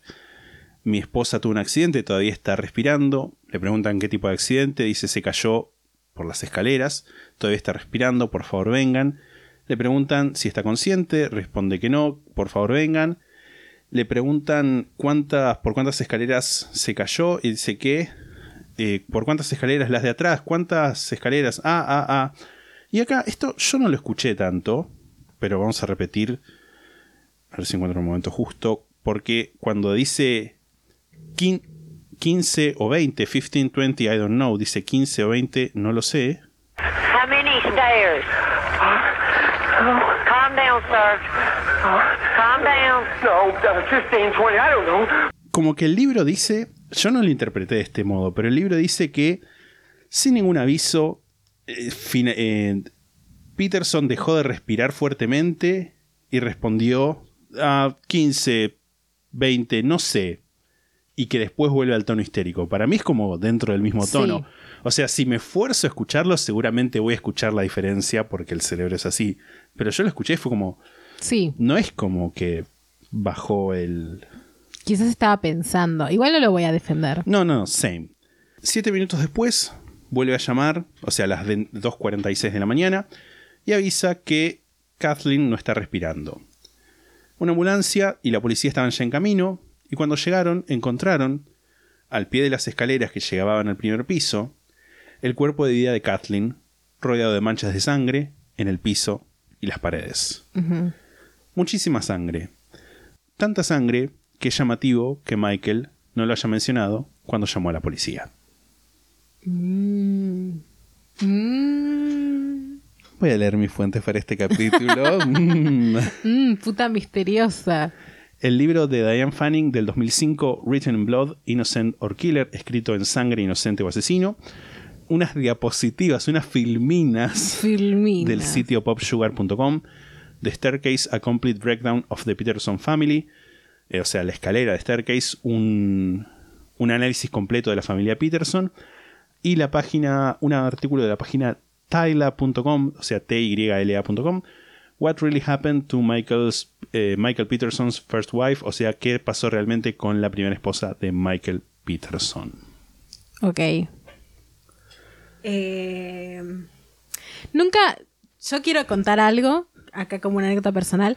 Mi esposa tuvo un accidente, todavía está respirando. Le preguntan qué tipo de accidente. Dice se cayó por las escaleras. Todavía está respirando, por favor vengan. Le preguntan si está consciente. Responde que no, por favor vengan. Le preguntan cuántas, por cuántas escaleras se cayó. Y dice que eh, por cuántas escaleras las de atrás, cuántas escaleras. Ah, ah, ah. Y acá, esto yo no lo escuché tanto, pero vamos a repetir. A ver si encuentro un momento justo. Porque cuando dice 15 o 20, 15, 20, I don't know, dice 15 o 20, no lo sé. How many stairs? Calm down, sir. Calm down. No, uh, 15, 20, I don't know. Como que el libro dice, yo no lo interpreté de este modo, pero el libro dice que sin ningún aviso, eh, fina- eh, Peterson dejó de respirar fuertemente y respondió a 15, 20, no sé, y que después vuelve al tono histérico. Para mí es como dentro del mismo Sí. tono. O sea, si me esfuerzo a escucharlo, seguramente voy a escuchar la diferencia porque el cerebro es así. Pero yo lo escuché y fue como, Sí, no es como que bajó el, quizás estaba pensando. Igual no lo voy a defender. No, no, same. Siete minutos después, vuelve a llamar, o sea, a las de- 2.46 de la mañana, y avisa que Kathleen no está respirando. Una ambulancia y la policía estaban ya en camino, y cuando llegaron, encontraron, al pie de las escaleras que llegaban al primer piso, el cuerpo de vida de Kathleen, rodeado de manchas de sangre en el piso y las paredes. Muchísima sangre. Tanta sangre que es llamativo que Michael no lo haya mencionado cuando llamó a la policía. Mm. Mm. Voy a leer mis fuentes para este capítulo. Mm. Mm, puta misteriosa. El libro de Diane Fanning del 2005, Written in Blood, Innocent or Killer, escrito en sangre inocente o asesino. Unas diapositivas, unas filminas Filmina. del sitio popsugar.com. The Staircase, A Complete Breakdown of the Peterson Family. Eh, o sea, la escalera de Staircase, un, un análisis completo de la familia Peterson. Y la página, un artículo de la página tyla.com, o sea, tyla.com. What really happened to Michael's, eh, Michael Peterson's first wife? O sea, qué pasó realmente con la primera esposa de Michael Peterson. Ok. Eh, nunca. Yo quiero contar algo, acá como una anécdota personal.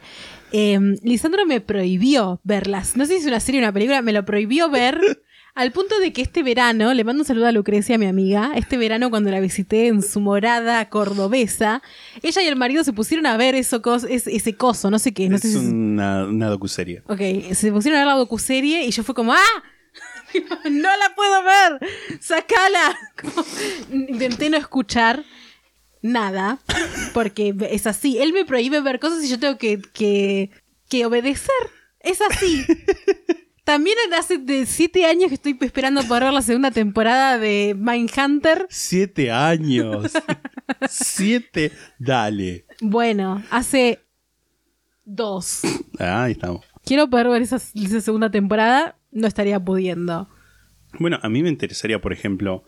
Eh, Lisandro me prohibió verlas. No sé si es una serie o una película, me lo prohibió ver Al punto de que este verano, le mando un saludo a Lucrecia, mi amiga, este verano cuando la visité en su morada cordobesa, ella y el marido se pusieron a ver eso cos- es- ese coso, no sé qué, no es sé si... una, una docuserie. Ok, se pusieron a ver la docuserie y yo fue como, ¡ah! no la puedo ver, sacala. Como, intenté no escuchar nada, porque es así. Él me prohíbe ver cosas y yo tengo que, que, que obedecer. Es así. También hace de siete años que estoy esperando poder ver la segunda temporada de Mindhunter. Siete años. Siete. Dale. Bueno, hace dos. Ah, ahí estamos. Quiero poder ver esa, esa segunda temporada, no estaría pudiendo. Bueno, a mí me interesaría, por ejemplo,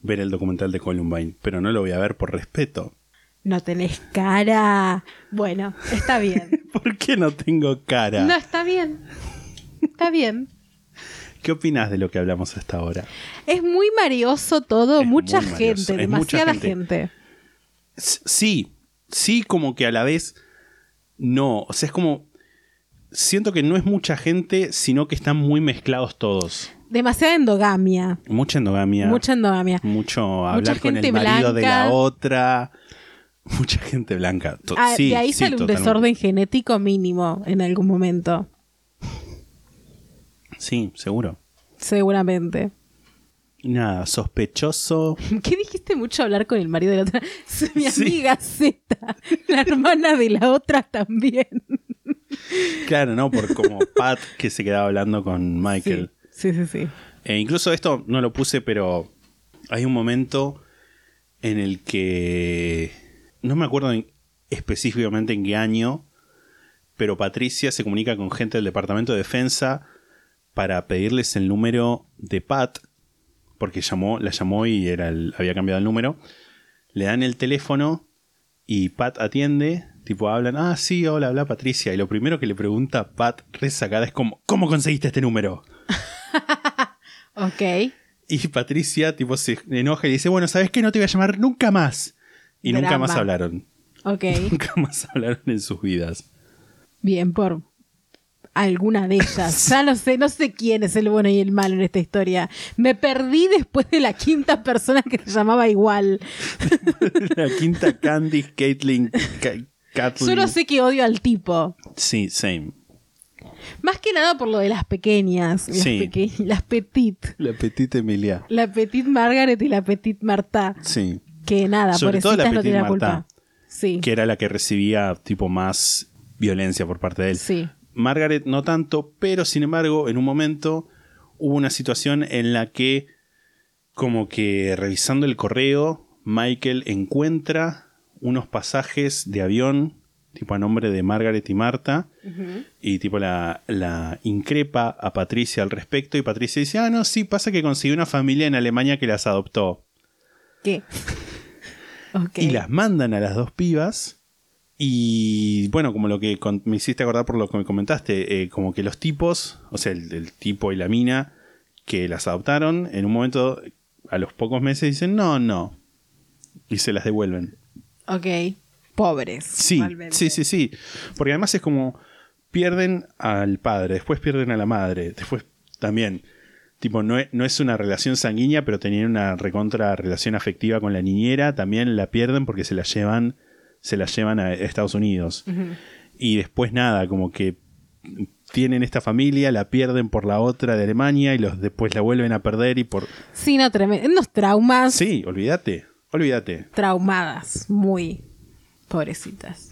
ver el documental de Columbine, pero no lo voy a ver por respeto. No tenés cara. Bueno, está bien. ¿Por qué no tengo cara? No, está bien. Está bien. ¿Qué opinas de lo que hablamos hasta ahora? Es muy marioso todo, Es mucha gente, marioso, es mucha demasiada gente. Sí, sí, como que a la vez no. O sea, es como. Siento que no es mucha gente, sino que están muy mezclados todos. Demasiada endogamia. Mucha endogamia. Mucha endogamia. mucho hablar con el marido de la otra. Mucha gente blanca. Ah, sí, de ahí sí, sale un totalmente. desorden genético mínimo en algún momento. Sí, seguro. Seguramente. Nada, sospechoso. ¿Qué dijiste mucho hablar con el marido de la otra? Mi Sí. amiga Z, la hermana de la otra también. Claro, ¿no? Por como Pat que se quedaba hablando con Michael. Sí, sí, sí. E incluso esto no lo puse, pero hay un momento en el que no me acuerdo en- específicamente en qué año, pero Patricia se comunica con gente del Departamento de Defensa para pedirles el número de Pat, porque llamó, la llamó y era el- había cambiado el número. Le dan el teléfono y Pat atiende, tipo hablan, ah, sí, hola, habla Patricia. Y lo primero que le pregunta Pat resacada es como, ¿cómo conseguiste este número? Ok. Y Patricia, tipo, se enoja y dice, bueno, ¿sabes qué? No te voy a llamar nunca más. Y nunca más hablaron. Ok. Nunca más hablaron en sus vidas. Bien, por alguna de ellas. Ya no sé, no sé quién es el bueno y el malo en esta historia. Me perdí después de la quinta persona que se llamaba igual. La quinta Candy, Caitlyn, Ka- Kathleen. Solo sé que odio al tipo. Sí, same. Más que nada por lo de las pequeñas. Las, Sí. peque- las petit. La petite Emilia. La petit Margaret y la petit Marta. Sí. Que nada, Sobre todo la no Petit tienen la Marta. culpa. Sí. Que era la que recibía, tipo, más violencia por parte de él. Sí. Margaret no tanto, pero sin embargo, en un momento hubo una situación en la que, como que revisando el correo, Michael encuentra unos pasajes de avión, tipo a nombre de Margaret y Marta, y tipo la, la increpa a Patricia al respecto, y Patricia dice, ah, no, sí, pasa que consiguió una familia en Alemania que las adoptó. ¿Qué? Y las mandan a las dos pibas. Y bueno, como lo que con- me hiciste acordar por lo que me comentaste, eh, como que los tipos, o sea, el, el tipo y la mina que las adoptaron, en un momento, a los pocos meses dicen, no, no. Y se las devuelven. Ok. Pobres. Sí, realmente. sí, sí, sí. Porque además es como pierden al padre, después pierden a la madre, después también. Tipo, no es, no es una relación sanguínea, pero tenían una recontra relación afectiva con la niñera, también la pierden porque se la llevan, se la llevan a Estados Unidos. Y después nada, como que tienen esta familia, la pierden por la otra de Alemania y los después la vuelven a perder y por. Sí, no, tremendos traumas. Sí, olvídate, olvídate. Traumadas. Muy pobrecitas.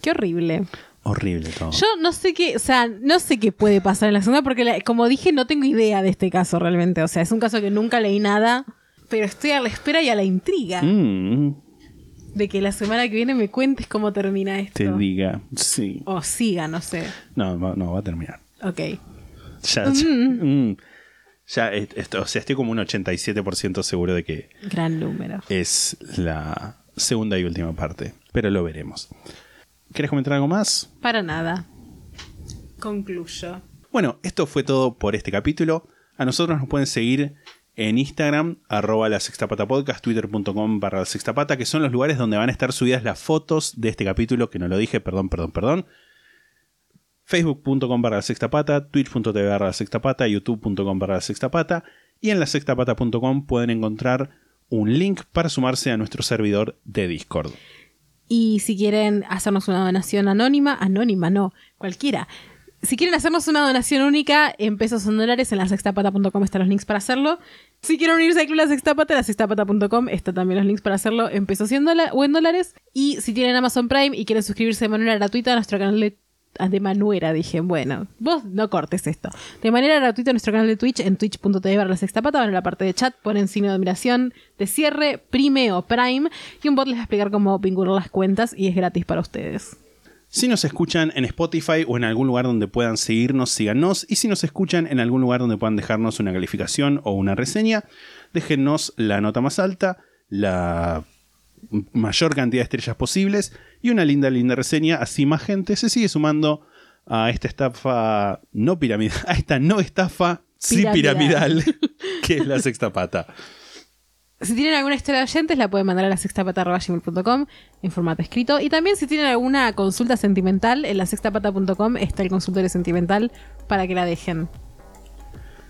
Qué horrible. Horrible todo. Yo no sé qué, o sea, no sé qué puede pasar en la segunda porque la- como dije no tengo idea de este caso realmente, o sea, es un caso que nunca leí nada, pero estoy a la espera y a la intriga Mm, de que la semana que viene me cuentes cómo termina esto. te diga, sí. O siga, no sé. No, no, va a terminar. Ok. Ya, ya, mm. Ya, est- esto, o sea, estoy como un 87% seguro de que Gran número. es la segunda y última parte. Pero lo veremos. ¿Quieres comentar algo más? Para nada. Concluyo. Bueno, esto fue todo por este capítulo. A nosotros nos pueden seguir en Instagram, arroba la sextapata podcast, twitter.com barra la sextapata, que son los lugares donde van a estar subidas las fotos de este capítulo, que no lo dije, perdón, perdón, perdón. facebook.com barra la sexta pata, twitch.tv barra la sexta pata, youtube.com barra la sexta pata y en la sextapata.com pueden encontrar un link para sumarse a nuestro servidor de Discord. Y si quieren hacernos una donación anónima, anónima no, cualquiera. Si quieren hacernos una donación única en pesos o en dólares, en la sextapata.com están los links para hacerlo. Si quieren unirse al club La Sextapata, en la sextapata.com están también los links para hacerlo en pesos en o en dólares. Y si tienen Amazon Prime y quieren suscribirse de manera gratuita a nuestro canal de... ah, De manuera, dije, bueno, vos no cortes esto. De manera gratuita a nuestro canal de Twitch en twitch.tv barra sextapata, van a la parte de chat, ponen signo de admiración de cierre, prime o prime, y un bot les va a explicar cómo vincular las cuentas y es gratis para ustedes. Si nos escuchan en Spotify o en algún lugar donde puedan seguirnos, síganos. Y si nos escuchan en algún lugar donde puedan dejarnos una calificación o una reseña, déjennos la nota más alta, la mayor cantidad de estrellas posibles y una linda, linda reseña. Así más gente se sigue sumando a esta estafa no piramidal, a esta no estafa, sí Piramidal. piramidal, que es la sexta pata. Si tienen alguna historia de oyentes, la pueden mandar a la sextapata.gmail.com en formato escrito. Y también si tienen alguna consulta sentimental, en la sextapata.com está el consultorio sentimental para que la dejen.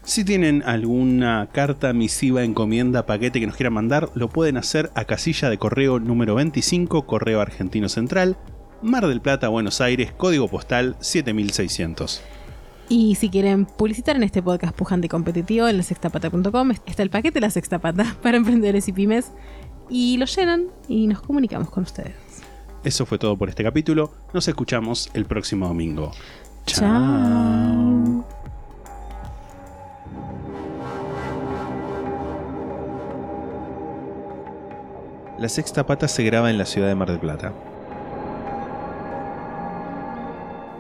Si tienen alguna carta, misiva, encomienda, paquete que nos quieran mandar, lo pueden hacer a casilla de correo número 25, Correo Argentino Central, Mar del Plata, Buenos Aires, código postal 7600. Y si quieren publicitar en este podcast pujante y competitivo, en la sextapata.com está el paquete La Sextapata para emprendedores y pymes. Y lo llenan y nos comunicamos con ustedes. Eso fue todo por este capítulo. Nos escuchamos el próximo domingo. Chao. La Sexta Pata se graba en la ciudad de Mar del Plata.